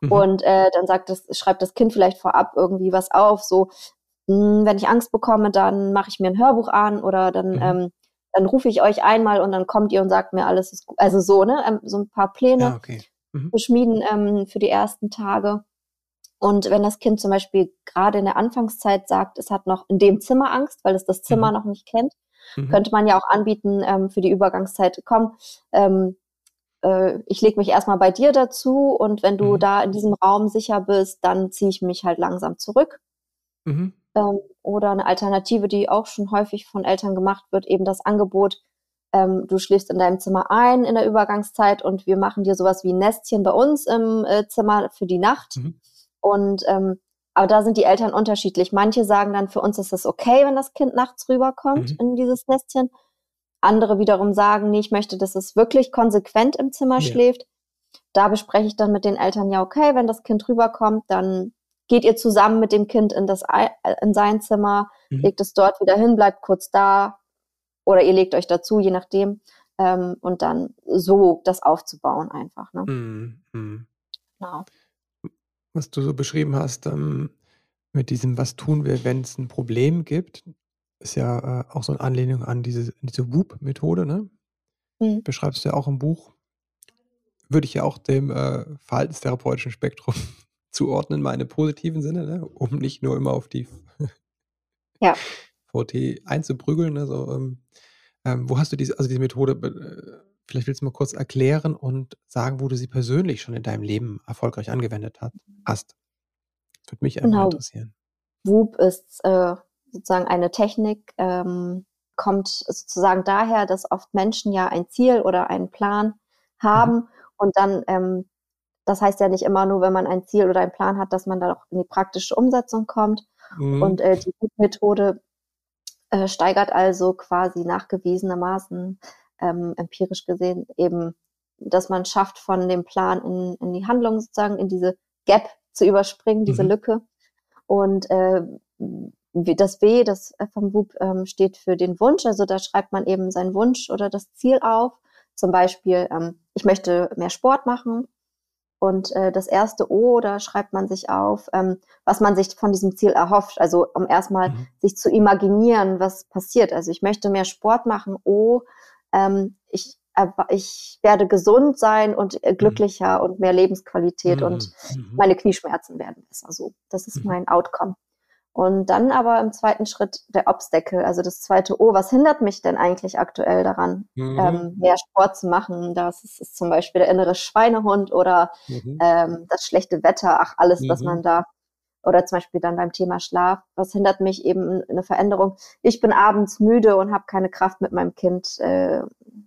Mhm. Und äh, dann sagt das, schreibt das Kind vielleicht vorab irgendwie was auf, so mh, hm, wenn ich Angst bekomme, dann mache ich mir ein Hörbuch an oder dann mhm. ähm, dann rufe ich euch einmal und dann kommt ihr und sagt mir, alles ist gut. Also so, ne? Ähm, so ein paar Pläne ja, okay. mhm. beschmieden ähm, für die ersten Tage. Und wenn das Kind zum Beispiel gerade in der Anfangszeit sagt, es hat noch in dem Zimmer Angst, weil es das Zimmer mhm. noch nicht kennt, mhm. könnte man ja auch anbieten ähm, für die Übergangszeit, komm, ähm, äh, ich lege mich erstmal bei dir dazu und wenn du mhm. da in diesem Raum sicher bist, dann ziehe ich mich halt langsam zurück. Mhm. Ähm, oder eine Alternative, die auch schon häufig von Eltern gemacht wird, eben das Angebot, ähm, du schläfst in deinem Zimmer ein in der Übergangszeit und wir machen dir sowas wie ein Nestchen bei uns im äh, Zimmer für die Nacht. Und ähm, aber da sind die Eltern unterschiedlich. Manche sagen dann, für uns ist es okay, wenn das Kind nachts rüberkommt mhm. in dieses Nestchen. Andere wiederum sagen, nee, ich möchte, dass es wirklich konsequent im Zimmer ja. schläft. Da bespreche ich dann mit den Eltern, ja, okay, wenn das Kind rüberkommt, dann geht ihr zusammen mit dem Kind in, das, in sein Zimmer, mhm. legt es dort wieder hin, bleibt kurz da oder ihr legt euch dazu, je nachdem. Ähm, und dann so das aufzubauen einfach. Ne? Mhm.
mhm. Genau was du so beschrieben hast, ähm, mit diesem, was tun wir, wenn es ein Problem gibt, ist ja äh, auch so eine Anlehnung an diese, diese WOOP-Methode, ne? Mhm. Beschreibst du ja auch im Buch. Würde ich ja auch dem äh, verhaltenstherapeutischen Spektrum zuordnen, meine positiven Sinne, ne? um nicht nur immer auf die ja. VT einzuprügeln. Also, ähm, ähm, wo hast du diese, also diese Methode äh, Vielleicht willst du mal kurz erklären und sagen, wo du sie persönlich schon in deinem Leben erfolgreich angewendet hat, hast. Das würde mich einfach genau. interessieren.
WUP ist äh, sozusagen eine Technik, ähm, kommt sozusagen daher, dass oft Menschen ja ein Ziel oder einen Plan haben mhm. und dann, ähm, das heißt ja nicht immer nur, wenn man ein Ziel oder einen Plan hat, dass man da auch in die praktische Umsetzung kommt. Mhm. Und äh, die WUP-Methode äh, steigert also quasi nachgewiesenermaßen ähm, empirisch gesehen eben, dass man schafft, von dem Plan in, in die Handlung sozusagen, in diese Gap zu überspringen, diese mhm. Lücke. Und äh, das W, das vom WUP ähm, steht für den Wunsch. Also da schreibt man eben seinen Wunsch oder das Ziel auf. Zum Beispiel, ähm, ich möchte mehr Sport machen. Und äh, das erste O, da schreibt man sich auf, ähm, was man sich von diesem Ziel erhofft. Also um erstmal mhm. sich zu imaginieren, was passiert. Also ich möchte mehr Sport machen. O, ähm, ich, äh, ich werde gesund sein und äh, mhm. glücklicher mhm. und mehr Lebensqualität mhm. und mhm. meine Knieschmerzen werden besser. So, das ist mhm. mein Outcome. Und dann aber im zweiten Schritt der Obstacle, also das zweite, oh, was hindert mich denn eigentlich aktuell daran, mhm. ähm, mehr Sport zu machen? Das ist, ist, zum Beispiel der innere Schweinehund oder mhm. ähm, das schlechte Wetter, ach, alles, mhm. was man da oder zum Beispiel dann beim Thema Schlaf, was hindert mich eben eine Veränderung? Ich bin abends müde und habe keine Kraft mit meinem Kind, äh,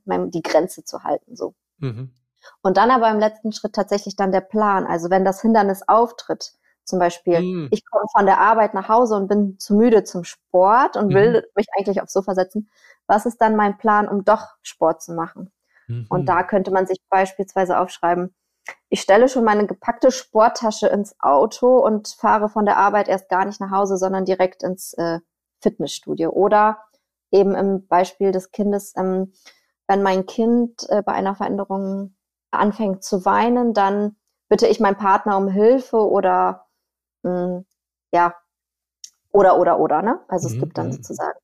meinem, die Grenze zu halten. So. Mhm. Und dann aber im letzten Schritt tatsächlich dann der Plan. Also wenn das Hindernis auftritt, zum Beispiel, mhm. ich komme von der Arbeit nach Hause und bin zu müde zum Sport und will mhm. mich eigentlich aufs Sofa setzen. Was ist dann mein Plan, um doch Sport zu machen? Und mhm. da könnte man sich beispielsweise aufschreiben, ich stelle schon meine gepackte Sporttasche ins Auto und fahre von der Arbeit erst gar nicht nach Hause, sondern direkt ins äh, Fitnessstudio. Oder eben im Beispiel des Kindes, ähm, wenn mein Kind äh, bei einer Veränderung anfängt zu weinen, dann bitte ich meinen Partner um Hilfe oder mh, hm, ja, oder, oder, oder, ne? Also mhm. es gibt dann sozusagen.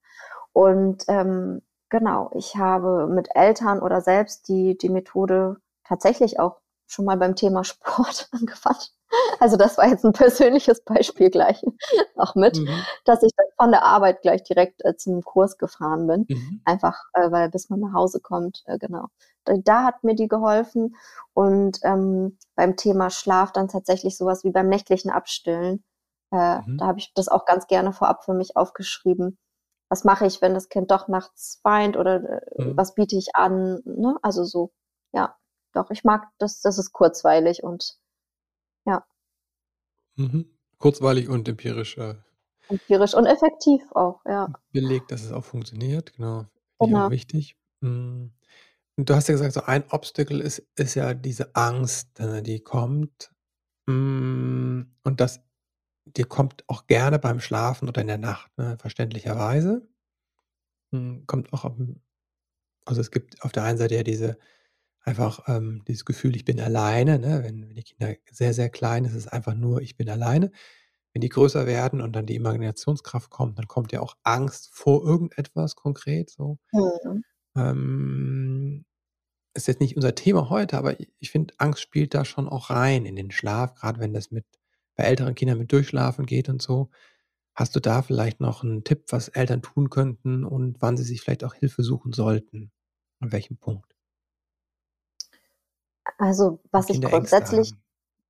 Und ähm, genau, ich habe mit Eltern oder selbst die, die Methode tatsächlich auch schon mal beim Thema Sport angefangen. Also das war jetzt ein persönliches Beispiel gleich auch mit, mhm. dass ich dann von der Arbeit gleich direkt äh, zum Kurs gefahren bin. Mhm. Einfach, äh, weil bis man nach Hause kommt, äh, genau. Da, da, hat mir die geholfen. Und ähm, beim Thema Schlaf dann tatsächlich sowas wie beim nächtlichen Abstillen. Äh, mhm. Da habe ich das auch ganz gerne vorab für mich aufgeschrieben. Was mache ich, wenn das Kind doch nachts weint oder äh, mhm. was biete ich an? Ne? Also so, ja doch, ich mag das, das ist kurzweilig und ja.
Mhm. Kurzweilig und empirisch. Äh,
Empirisch und effektiv auch, ja.
Belegt, dass es auch funktioniert, genau. Genau. Auch wichtig. Hm. Und du hast ja gesagt, so ein Obstacle ist, ist ja diese Angst, die kommt. Hm, und das, die kommt auch gerne beim Schlafen oder in der Nacht, ne, verständlicherweise. Hm, kommt auch, also es gibt auf der einen Seite ja diese einfach ähm, dieses Gefühl, ich bin alleine. Ne? Wenn, wenn die Kinder sehr, sehr klein sind, ist es einfach nur, ich bin alleine. Wenn die größer werden und dann die Imaginationskraft kommt, dann kommt ja auch Angst vor irgendetwas konkret. So. Mhm. Ähm, ist jetzt nicht unser Thema heute, aber ich, ich finde, Angst spielt da schon auch rein in den Schlaf, gerade wenn das mit bei älteren Kindern mit Durchschlafen geht und so. Hast du da vielleicht noch einen Tipp, was Eltern tun könnten und wann sie sich vielleicht auch Hilfe suchen sollten? An welchem Punkt?
Also, was ich grundsätzlich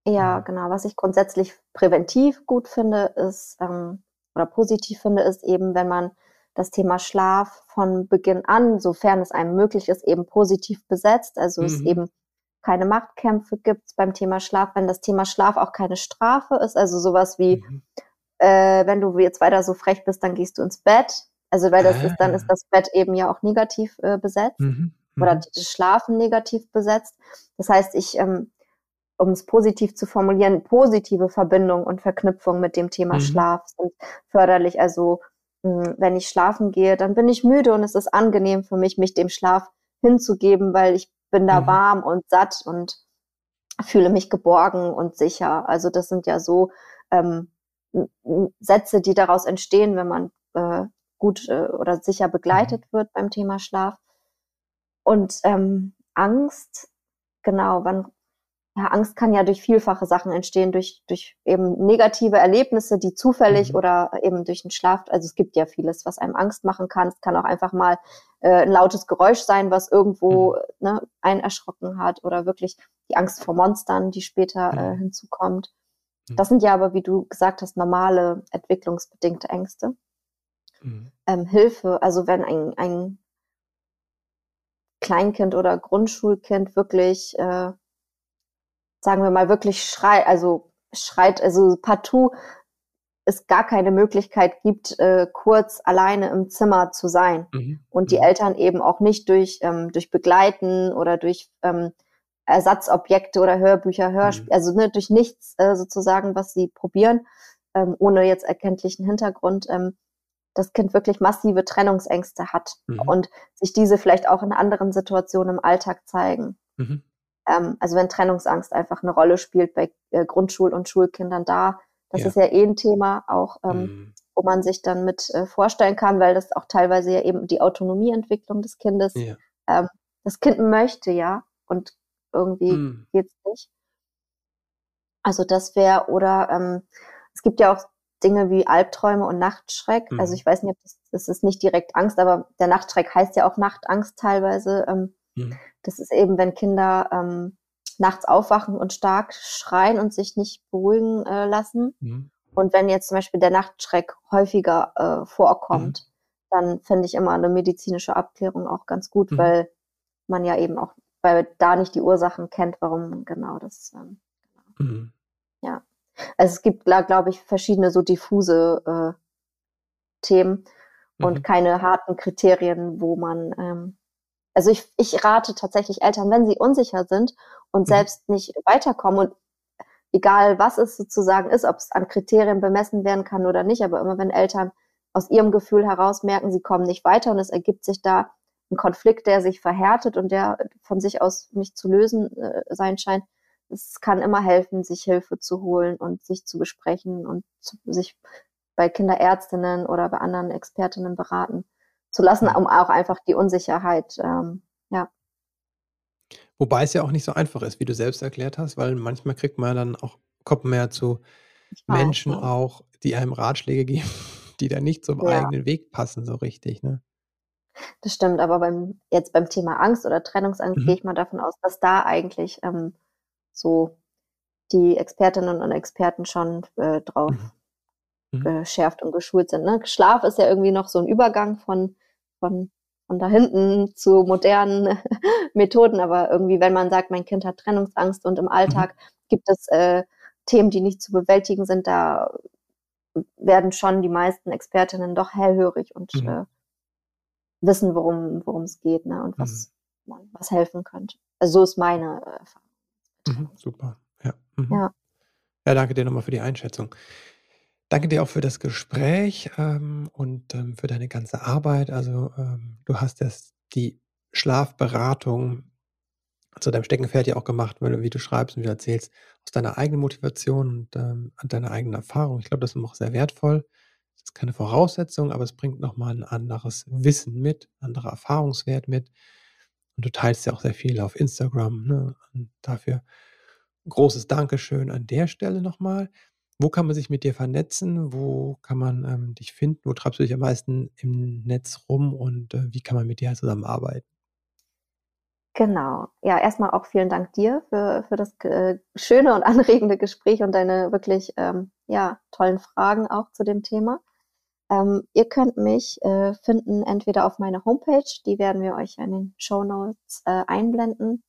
ja, Mhm. genau, was ich grundsätzlich präventiv gut finde, ist ähm, oder positiv finde, ist eben, wenn man das Thema Schlaf von Beginn an, sofern es einem möglich ist, eben positiv besetzt. Also es mhm. eben keine Machtkämpfe gibt beim Thema Schlaf, wenn das Thema Schlaf auch keine Strafe ist, also sowas wie, Mhm. äh, wenn du jetzt weiter so frech bist, dann gehst du ins Bett. Also weil das ist, dann ist ah. das Bett eben ja auch negativ äh, besetzt Mhm. Oder mhm. das Schlafen negativ besetzt. Das heißt, ich ähm, um es positiv zu formulieren, positive Verbindung und Verknüpfung mit dem Thema mhm. Schlaf sind förderlich. Also hm, wenn ich schlafen gehe, dann bin ich müde und es ist angenehm für mich, mich dem Schlaf hinzugeben, weil ich bin da mhm. warm und satt und fühle mich geborgen und sicher. Also das sind ja so ähm, Sätze, die daraus entstehen, wenn man äh, gut äh, oder sicher begleitet mhm. wird beim Thema Schlaf. Und ähm, Angst, genau, wann ja, Angst kann ja durch vielfache Sachen entstehen, durch, durch eben negative Erlebnisse, die zufällig mhm. oder eben durch den Schlaf, also es gibt ja vieles, was einem Angst machen kann. Es kann auch einfach mal äh, ein lautes Geräusch sein, was irgendwo mhm. ne, einen erschrocken hat oder wirklich die Angst vor Monstern, die später äh, mhm. hinzukommt. Mhm. Das sind ja aber, wie du gesagt hast, normale entwicklungsbedingte Ängste. Mhm. Ähm, Hilfe, also wenn ein, ein Kleinkind oder Grundschulkind wirklich äh, sagen wir mal, wirklich schreit, also schreit, also partout es gar keine Möglichkeit gibt, äh, kurz alleine im Zimmer zu sein. Mhm. Und die mhm. Eltern eben auch nicht durch, ähm, durch Begleiten oder durch ähm, Ersatzobjekte oder Hörbücher, Hörspiele, mhm. also ne, durch nichts äh, sozusagen, was sie probieren, ähm, ohne jetzt erkenntlichen Hintergrund, ähm, das Kind wirklich massive Trennungsängste hat mhm. und sich diese vielleicht auch in anderen Situationen im Alltag zeigen. Mhm. Ähm, also wenn Trennungsangst einfach eine Rolle spielt bei äh, Grundschul- und Schulkindern da, das ja. ist ja eh ein Thema auch, ähm, mhm. wo man sich dann mit äh, vorstellen kann, weil das auch teilweise ja eben die Autonomieentwicklung des Kindes, ja. ähm, das Kind möchte ja und irgendwie mhm. geht's nicht. Also das wäre, oder ähm, es gibt ja auch Dinge wie Albträume und Nachtschreck. Also mhm. Also ich weiß nicht, ob das, das ist nicht direkt Angst, aber der Nachtschreck heißt ja auch Nachtangst teilweise. Ähm, mhm. Das ist eben, wenn Kinder ähm, nachts aufwachen und stark schreien und sich nicht beruhigen äh, lassen. Mhm. Und wenn jetzt zum Beispiel der Nachtschreck häufiger äh, vorkommt, mhm. dann finde ich immer eine medizinische Abklärung auch ganz gut, mhm. weil man ja eben auch, weil da nicht die Ursachen kennt, warum genau das. Ähm, genau. Also es gibt, glaube ich, verschiedene so diffuse äh, Themen und mhm. keine harten Kriterien, wo man ähm, also ich, ich rate tatsächlich Eltern, wenn sie unsicher sind und mhm. selbst nicht weiterkommen und egal was es sozusagen ist, ob es an Kriterien bemessen werden kann oder nicht, aber immer wenn Eltern aus ihrem Gefühl heraus merken, sie kommen nicht weiter und es ergibt sich da ein Konflikt, der sich verhärtet und der von sich aus nicht zu lösen äh, sein scheint, es kann immer helfen, sich Hilfe zu holen und sich zu besprechen und zu, sich bei Kinderärztinnen oder bei anderen Expertinnen beraten zu lassen, um auch einfach die Unsicherheit, ähm, ja.
Wobei es ja auch nicht so einfach ist, wie du selbst erklärt hast, weil manchmal kriegt man dann auch, ja zu Menschen ja. auch, die einem Ratschläge geben, die dann nicht zum ja. eigenen Weg passen, so richtig, ne?
Das stimmt, aber beim, jetzt beim Thema Angst oder Trennungsangst mhm. gehe ich mal davon aus, dass da eigentlich ähm, so die Expertinnen und Experten schon äh, drauf mhm mhm. geschärft und geschult sind. Ne? Schlaf ist ja irgendwie noch so ein Übergang von, von, von da hinten zu modernen Methoden, aber irgendwie, wenn man sagt, mein Kind hat Trennungsangst und im Alltag mhm. gibt es äh, Themen, die nicht zu bewältigen sind, da werden schon die meisten Expertinnen doch hellhörig und mhm. äh, wissen, worum worum es geht ne, und was, mhm. was helfen könnte. Also so ist meine äh, Erfahrung.
Mhm, super, ja. Mhm. ja. Ja, danke dir nochmal für die Einschätzung. Danke dir auch für das Gespräch ähm, und ähm, für deine ganze Arbeit. Also ähm, du hast das, die Schlafberatung zu deinem Steckenpferd ja auch gemacht, weil du, wie du schreibst und wie du erzählst, aus deiner eigenen Motivation und ähm, deiner eigenen Erfahrung. Ich glaube, das ist auch sehr wertvoll. Das ist keine Voraussetzung, aber es bringt nochmal ein anderes Wissen mit, anderer Erfahrungswert mit. Und du teilst ja auch sehr viel auf Instagram. Ne? Und dafür großes Dankeschön an der Stelle nochmal. Wo kann man sich mit dir vernetzen? Wo kann man ähm, dich finden? Wo treibst du dich am meisten im Netz rum und äh, wie kann man mit dir zusammenarbeiten?
Genau. Ja, erstmal auch vielen Dank dir für, für das äh, schöne und anregende Gespräch und deine wirklich ähm, ja, tollen Fragen auch zu dem Thema. Ähm, ihr könnt mich äh, finden entweder auf meiner Homepage, die werden wir euch in den Show Notes äh, einblenden.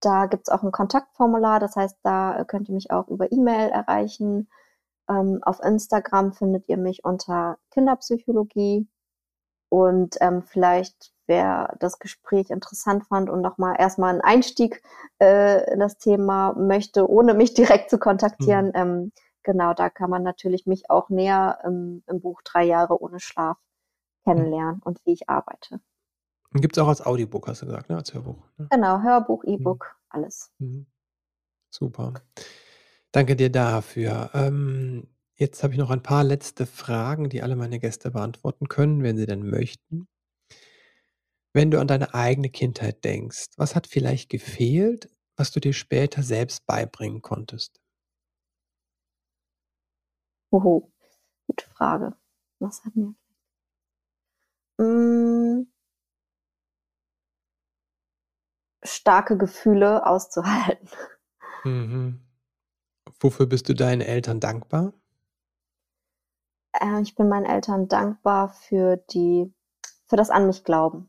Da gibt's auch ein Kontaktformular, das heißt, da könnt ihr mich auch über E-Mail erreichen. Ähm, auf Instagram findet ihr mich unter Kinderpsychologie. Und ähm, vielleicht, wer das Gespräch interessant fand und nochmal erstmal einen Einstieg äh, in das Thema möchte, ohne mich direkt zu kontaktieren, mhm. ähm, genau, da kann man natürlich mich auch näher im, im Buch Drei Jahre ohne Schlaf kennenlernen mhm. und wie ich arbeite.
Gibt es auch als Audiobook, hast du gesagt, ne? als Hörbuch. Ne?
Genau, Hörbuch, mhm. E-Book, mhm. alles.
Mhm. Super. Danke dir dafür. Ähm, jetzt habe ich noch ein paar letzte Fragen, die alle meine Gäste beantworten können, wenn sie denn möchten. Wenn du an deine eigene Kindheit denkst, was hat vielleicht gefehlt, was du dir später selbst beibringen konntest?
Oho, gute Frage. Was hat mir. Hm, starke Gefühle auszuhalten.
Mhm. Wofür bist du deinen Eltern dankbar?
Äh, ich bin meinen Eltern dankbar für die, für das an mich glauben.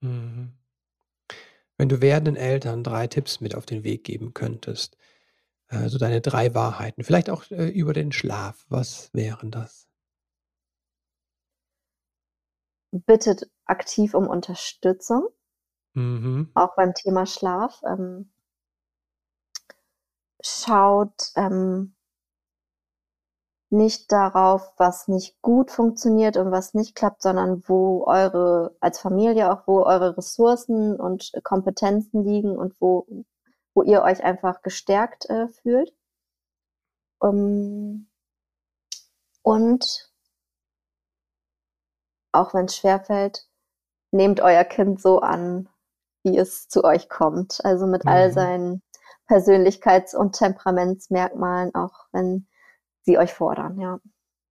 Mhm. Wenn du werdenden Eltern drei Tipps mit auf den Weg geben könntest, also deine drei Wahrheiten, vielleicht auch äh, über den Schlaf, was wären das?
Bittet aktiv um Unterstützung. Mhm. Auch beim Thema Schlaf. Ähm, schaut ähm, nicht darauf, was nicht gut funktioniert und was nicht klappt, sondern wo eure, als Familie auch, wo eure Ressourcen und Kompetenzen liegen und wo, wo ihr euch einfach gestärkt äh, fühlt. Um, ähm, und auch wenn es schwerfällt, nehmt euer Kind so an, wie es zu euch kommt. Also mit mhm. all seinen Persönlichkeits- und Temperamentsmerkmalen, auch wenn sie euch fordern, ja.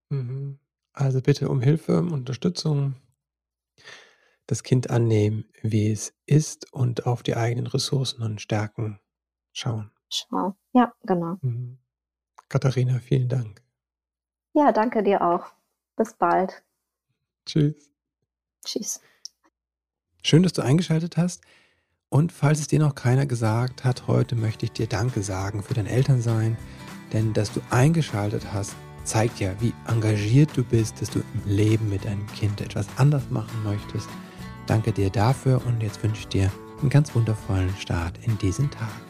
Mhm. Also bitte um Hilfe, Unterstützung, das Kind annehmen, wie es ist und auf die eigenen Ressourcen und Stärken schauen.
Schau. Ja, genau. Mhm.
Katharina, vielen Dank.
Ja, danke dir auch. Bis bald.
Tschüss.
Tschüss.
Schön, dass du eingeschaltet hast. Und falls es dir noch keiner gesagt hat, heute möchte ich dir Danke sagen für dein Elternsein, denn dass du eingeschaltet hast, zeigt ja, wie engagiert du bist, dass du im Leben mit deinem Kind etwas anders machen möchtest. Danke dir dafür und jetzt wünsche ich dir einen ganz wundervollen Start in diesen Tag.